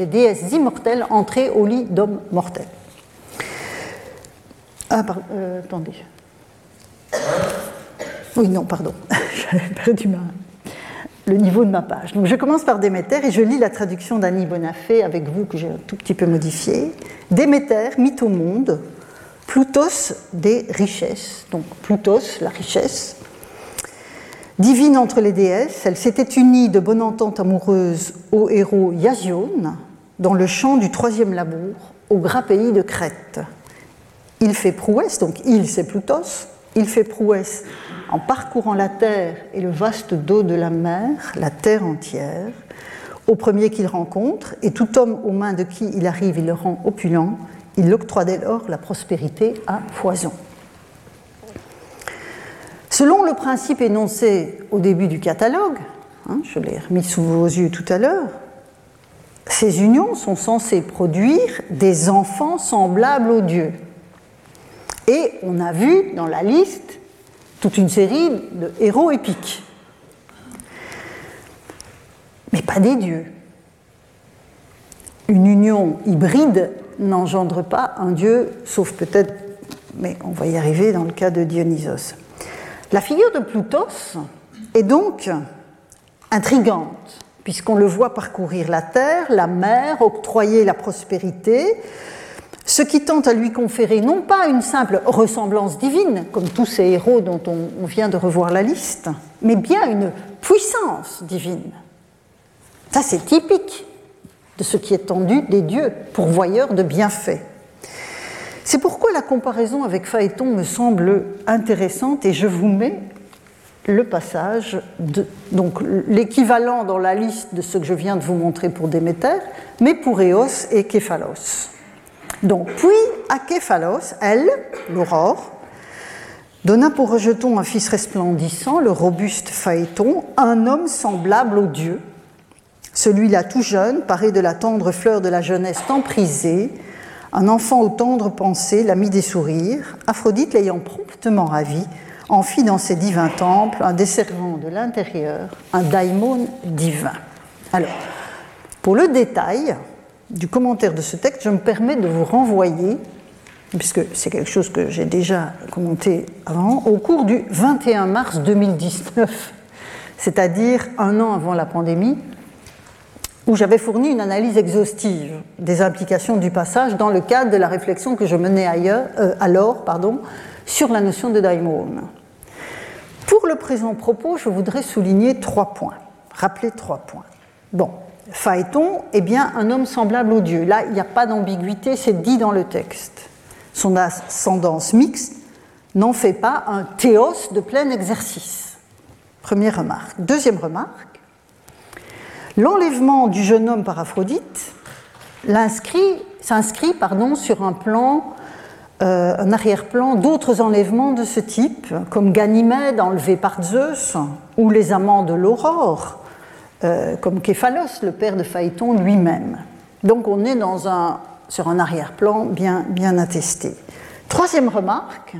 déesses immortelles entrées au lit d'hommes mortels. Ah, pardon, euh, attendez. Oui, non, pardon, [laughs] j'avais perdu ma, le niveau de ma page. Donc je commence par Déméter et je lis la traduction d'Annie Bonafé avec vous que j'ai un tout petit peu modifiée. Déméter mit au monde Plutos des richesses, donc Plutos, la richesse. Divine entre les déesses, elle s'était unie de bonne entente amoureuse au héros Iasion dans le champ du troisième labour, au gras pays de Crète. Il fait prouesse, donc il c'est Plutos, il fait prouesse en parcourant la terre et le vaste dos de la mer, la terre entière, au premier qu'il rencontre, et tout homme aux mains de qui il arrive, il le rend opulent, il octroie dès lors la prospérité à foison. Selon le principe énoncé au début du catalogue, hein, je l'ai remis sous vos yeux tout à l'heure, ces unions sont censées produire des enfants semblables aux dieux. Et on a vu dans la liste toute une série de héros épiques. Mais pas des dieux. Une union hybride n'engendre pas un dieu, sauf peut-être, mais on va y arriver dans le cas de Dionysos. La figure de Plutos est donc intrigante, puisqu'on le voit parcourir la terre, la mer, octroyer la prospérité, ce qui tente à lui conférer non pas une simple ressemblance divine, comme tous ces héros dont on vient de revoir la liste, mais bien une puissance divine. Ça, c'est typique de ce qui est tendu des dieux, pourvoyeurs de bienfaits. C'est pourquoi la comparaison avec Phaéton me semble intéressante et je vous mets le passage, donc l'équivalent dans la liste de ce que je viens de vous montrer pour Déméter, mais pour Eos et Képhalos. Donc, puis Acéphalos, elle, l'aurore, donna pour rejeton un fils resplendissant, le robuste Phaéton, un homme semblable au Dieu, celui-là tout jeune, paré de la tendre fleur de la jeunesse emprisée, un enfant aux tendres pensées, l'ami des sourires, Aphrodite l'ayant promptement ravi, en fit dans ses divins temples un desservant de l'intérieur, un daimon divin. Alors, pour le détail, du commentaire de ce texte, je me permets de vous renvoyer, puisque c'est quelque chose que j'ai déjà commenté avant, au cours du 21 mars 2019, c'est-à-dire un an avant la pandémie, où j'avais fourni une analyse exhaustive des implications du passage dans le cadre de la réflexion que je menais ailleurs, euh, alors pardon, sur la notion de daimon. Pour le présent propos, je voudrais souligner trois points, rappeler trois points. Bon, Phaéton est bien un homme semblable au Dieu. Là, il n'y a pas d'ambiguïté, c'est dit dans le texte. Son ascendance mixte n'en fait pas un théos de plein exercice. Première remarque. Deuxième remarque, l'enlèvement du jeune homme par Aphrodite s'inscrit sur un plan, euh, un arrière-plan d'autres enlèvements de ce type, comme Ganymède enlevé par Zeus, ou les amants de l'aurore, euh, comme Képhalos, le père de Phaéton lui-même. Donc on est sur un arrière-plan bien, bien attesté. Troisième remarque,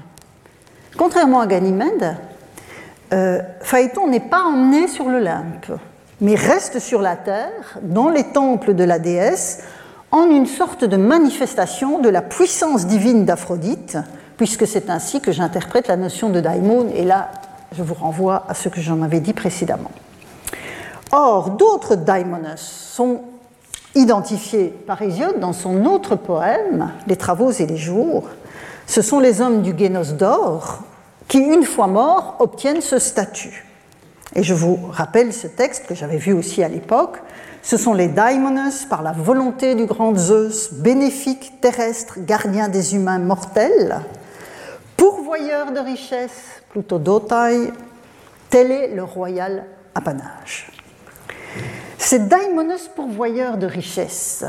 contrairement à Ganymède, euh, Phaéton n'est pas emmené sur l'Olympe, mais reste sur la terre, dans les temples de la déesse, en une sorte de manifestation de la puissance divine d'Aphrodite, puisque c'est ainsi que j'interprète la notion de daimon, et là je vous renvoie à ce que j'en avais dit précédemment. Or, d'autres daimonos sont identifiés par Hésiode dans son autre poème, Les Travaux et les Jours. Ce sont les hommes du Génos d'or qui, une fois morts, obtiennent ce statut. Et je vous rappelle ce texte que j'avais vu aussi à l'époque. Ce sont les daimonos, par la volonté du grand Zeus, bénéfique, terrestre, gardien des humains mortels, pourvoyeurs de richesses, plutôt dotai, tel est le royal apanage. Ces daimonos pourvoyeurs de richesses,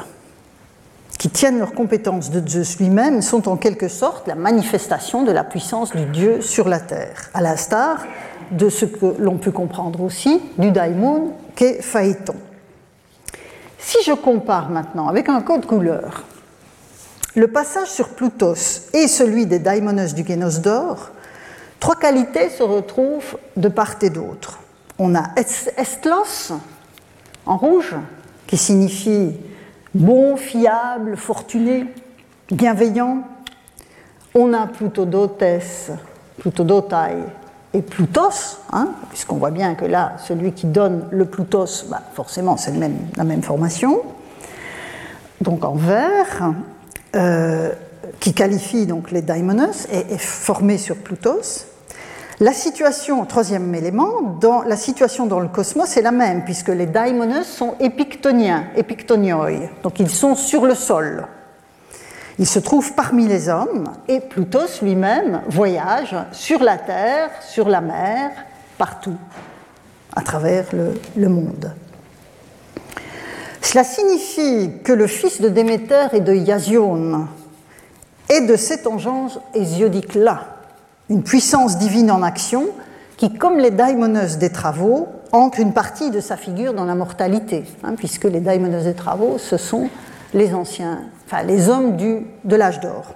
qui tiennent leurs compétences de Zeus lui-même, sont en quelque sorte la manifestation de la puissance du dieu sur la terre, à l'instar de ce que l'on peut comprendre aussi du daimon qu'est Phaéton. Si je compare maintenant avec un code couleur le passage sur Plutos et celui des daimonos du Génos d'or, trois qualités se retrouvent de part et d'autre. on a Estlos en rouge, qui signifie bon, fiable, fortuné, bienveillant. On a Plutodotes, Plutodotai et Plutos, hein, puisqu'on voit bien que là, celui qui donne le Plutos, bah, forcément, c'est la même formation. Donc en vert, euh, qui qualifie donc les daimonos et est formé sur Plutos. La situation, troisième élément, dans, la situation dans le cosmos est la même, puisque les daimonos sont épictoniens, épictonioi, donc ils sont sur le sol. Ils se trouvent parmi les hommes, et Plutos lui-même voyage sur la Terre, sur la mer, partout, à travers le, monde. Cela signifie que le fils de Déméter et de Iasion est de cet engeance hésiodique-là, une puissance divine en action qui, comme les daimonos des travaux, ancre une partie de sa figure dans la mortalité, hein, puisque les daimonos des travaux, ce sont les anciens, enfin les hommes du, de l'âge d'or.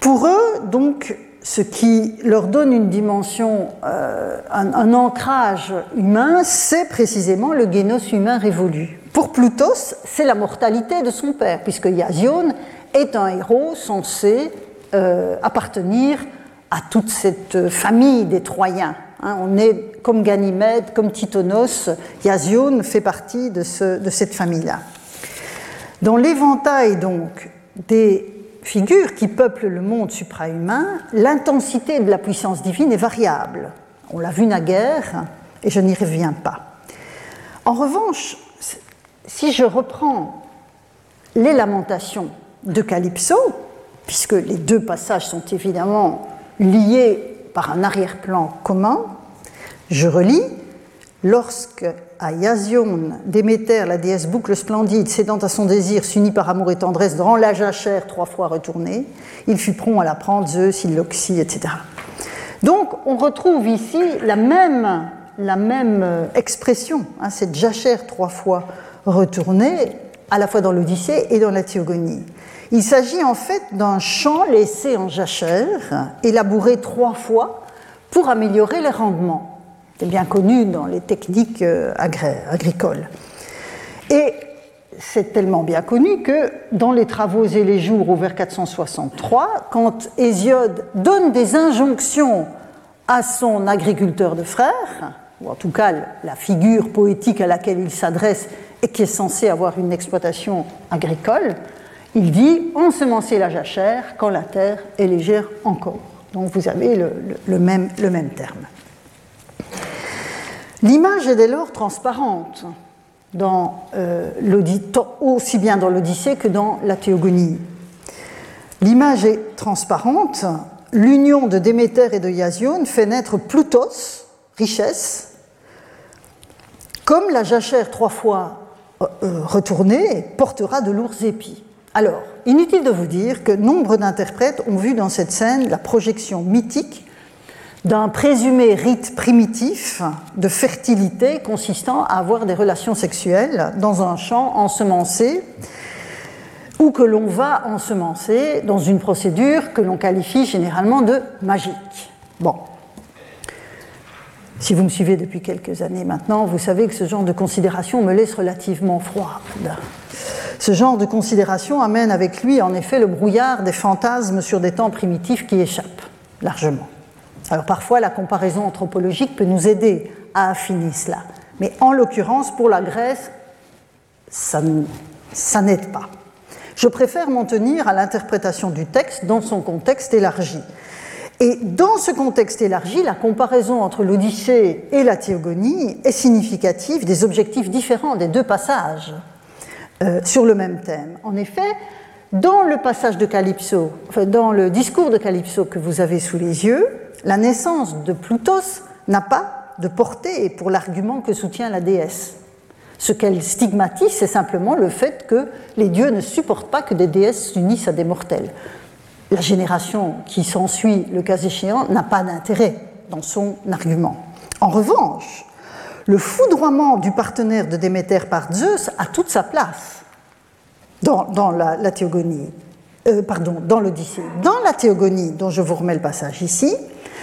Pour eux, donc, ce qui leur donne une dimension, euh, un, ancrage humain, c'est précisément le génos humain révolu. Pour Plutos, c'est la mortalité de son père, puisque Iasion est un héros censé euh, appartenir à toute cette famille des Troyens. Hein. on est comme Ganymède, comme Titonos, Iasion fait partie de, cette famille-là. Dans l'éventail donc des figures qui peuplent le monde suprahumain, l'intensité de la puissance divine est variable. On l'a vu naguère et je n'y reviens pas. En revanche, si je reprends les lamentations de Calypso, puisque les deux passages sont évidemment liés par un arrière-plan commun, je relis Lorsque à Iasion, Déméter, la déesse boucle splendide, cédant à son désir, s'unit par amour et tendresse, dans la jachère trois fois retournée, il fut prompt à la prendre, Zeus, il l'oxy, etc. Donc on retrouve ici la même, la même euh, expression, hein, cette jachère trois fois retournée, à la fois dans l'Odyssée et dans la Théogonie. Il s'agit en fait d'un chant laissé en jachère, élaboré trois fois pour améliorer les rendements. C'est bien connu dans les techniques euh, agricoles. Et c'est tellement bien connu que dans les travaux et les jours au vers 463, quand Hésiode donne des injonctions à son agriculteur de frères, ou en tout cas la figure poétique à laquelle il s'adresse et qui est censée avoir une exploitation agricole, il dit ensemencer la jachère quand la terre est légère encore. Donc vous avez le, même, terme. L'image est dès lors transparente, euh, aussi bien dans l'Odyssée que dans la Théogonie. L'image est transparente, l'union de Déméter et de Iasion fait naître Plutos, richesse, comme la jachère trois fois euh, euh, retournée portera de lourds épis. Alors, inutile de vous dire que nombre d'interprètes ont vu dans cette scène la projection mythique d'un présumé rite primitif de fertilité consistant à avoir des relations sexuelles dans un champ ensemencé ou que l'on va ensemencer dans une procédure que l'on qualifie généralement de magique. Si vous me suivez depuis quelques années maintenant, vous savez que ce genre de considération me laisse relativement froide. Ce genre de considération amène avec lui en effet le brouillard des fantasmes sur des temps primitifs qui échappent largement. Alors parfois la comparaison anthropologique peut nous aider à affiner cela, mais en l'occurrence pour la Grèce, ça, ça n'aide pas. Je préfère m'en tenir à l'interprétation du texte dans son contexte élargi. Et dans ce contexte élargi, la comparaison entre l'Odyssée et la Théogonie est significative des objectifs différents des deux passages. Euh, sur le même thème. En effet, dans le passage de Calypso, dans le discours de Calypso que vous avez sous les yeux, la naissance de Plutos n'a pas de portée pour l'argument que soutient la déesse. Ce qu'elle stigmatise, c'est simplement le fait que les dieux ne supportent pas que des déesses s'unissent à des mortels. La génération qui s'ensuit, le cas échéant, n'a pas d'intérêt dans son argument. En revanche, le foudroiement du partenaire de Déméter par Zeus a toute sa place dans, la, théogonie, euh, l'Odyssée. Dans la théogonie, dont je vous remets le passage ici,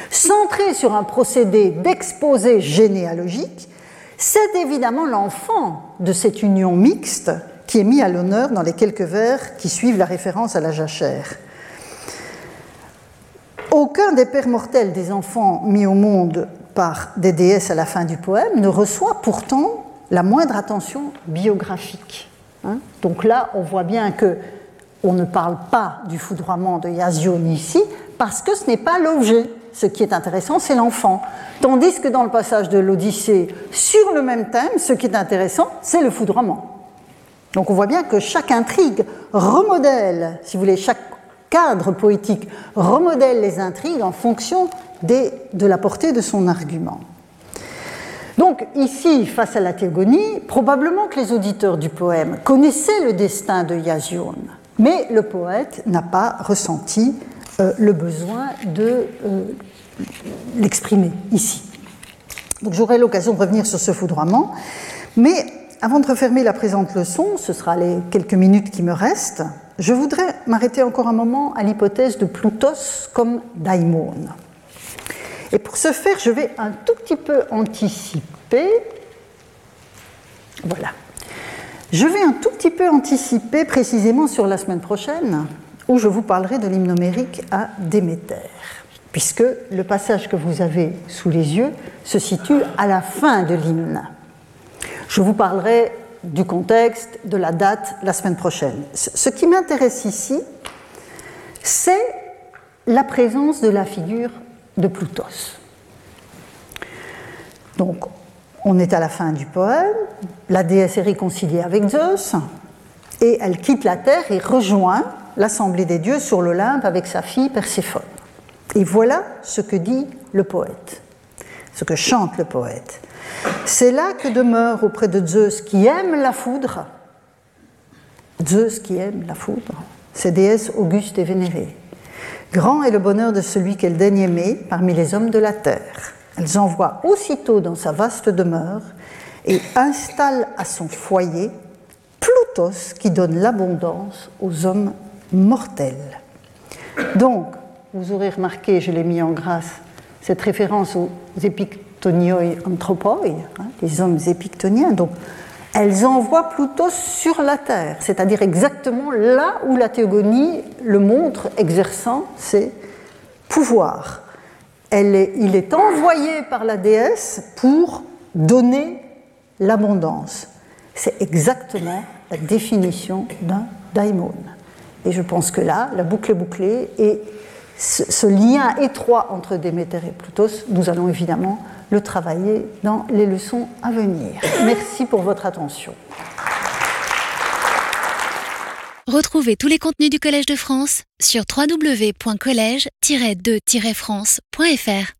centré sur un procédé d'exposé généalogique, c'est évidemment l'enfant de cette union mixte qui est mis à l'honneur dans les quelques vers qui suivent la référence à la jachère. Aucun des pères mortels des enfants mis au monde par des déesses à la fin du poème ne reçoit pourtant la moindre attention biographique. Hein. Donc là, on voit bien que on ne parle pas du foudroiement de Yazion ici, parce que ce n'est pas l'objet. Ce qui est intéressant, c'est l'enfant. Tandis que dans le passage de l'Odyssée, sur le même thème, ce qui est intéressant, c'est le foudroiement. Donc on voit bien que chaque intrigue remodèle, si vous voulez, chaque cadre poétique remodèle les intrigues en fonction de la portée de son argument. Donc ici, face à la théogonie, probablement que les auditeurs du poème connaissaient le destin de Yazion, mais le poète n'a pas ressenti euh, le besoin de euh, l'exprimer ici. Donc j'aurai l'occasion de revenir sur ce foudroiement, mais avant de refermer la présente leçon, ce sera les quelques minutes qui me restent, je voudrais m'arrêter encore un moment à l'hypothèse de Plutos comme daimon. Et pour ce faire, je vais un tout petit peu anticiper. Voilà. Je vais un tout petit peu anticiper précisément sur la semaine prochaine, où je vous parlerai de l'hymnomérique à Déméter, puisque le passage que vous avez sous les yeux se situe à la fin de l'hymne. Je vous parlerai du contexte, de la date la semaine prochaine. Ce qui m'intéresse ici, c'est la présence de la figure de Plutos. Donc, on est à la fin du poème, la déesse est réconciliée avec Zeus, et elle quitte la terre et rejoint l'assemblée des dieux sur l'Olympe avec sa fille Perséphone. Et voilà ce que dit le poète, ce que chante le poète. C'est là que demeure auprès de Zeus qui aime la foudre, Zeus qui aime la foudre, ces déesses augustes et vénérées. Grand est le bonheur de celui qu'elle daigne aimer parmi les hommes de la terre. Elles envoient aussitôt dans sa vaste demeure et installent à son foyer Plutos qui donne l'abondance aux hommes mortels. Donc, vous aurez remarqué, je l'ai mis en grâce, cette référence aux anthropoi, les hommes épictoniens. Donc, elles envoient Plutos sur la terre, c'est-à-dire exactement là où la théogonie le montre exerçant ses pouvoirs. il est envoyé par la déesse pour donner l'abondance. C'est exactement la définition d'un daimon. Et je pense que là, la boucle est bouclée et ce, lien étroit entre Déméter et Plutos, nous allons évidemment le travailler dans les leçons à venir. Merci pour votre attention. Retrouvez tous les contenus du Collège de France sur www.colège-2-france.fr.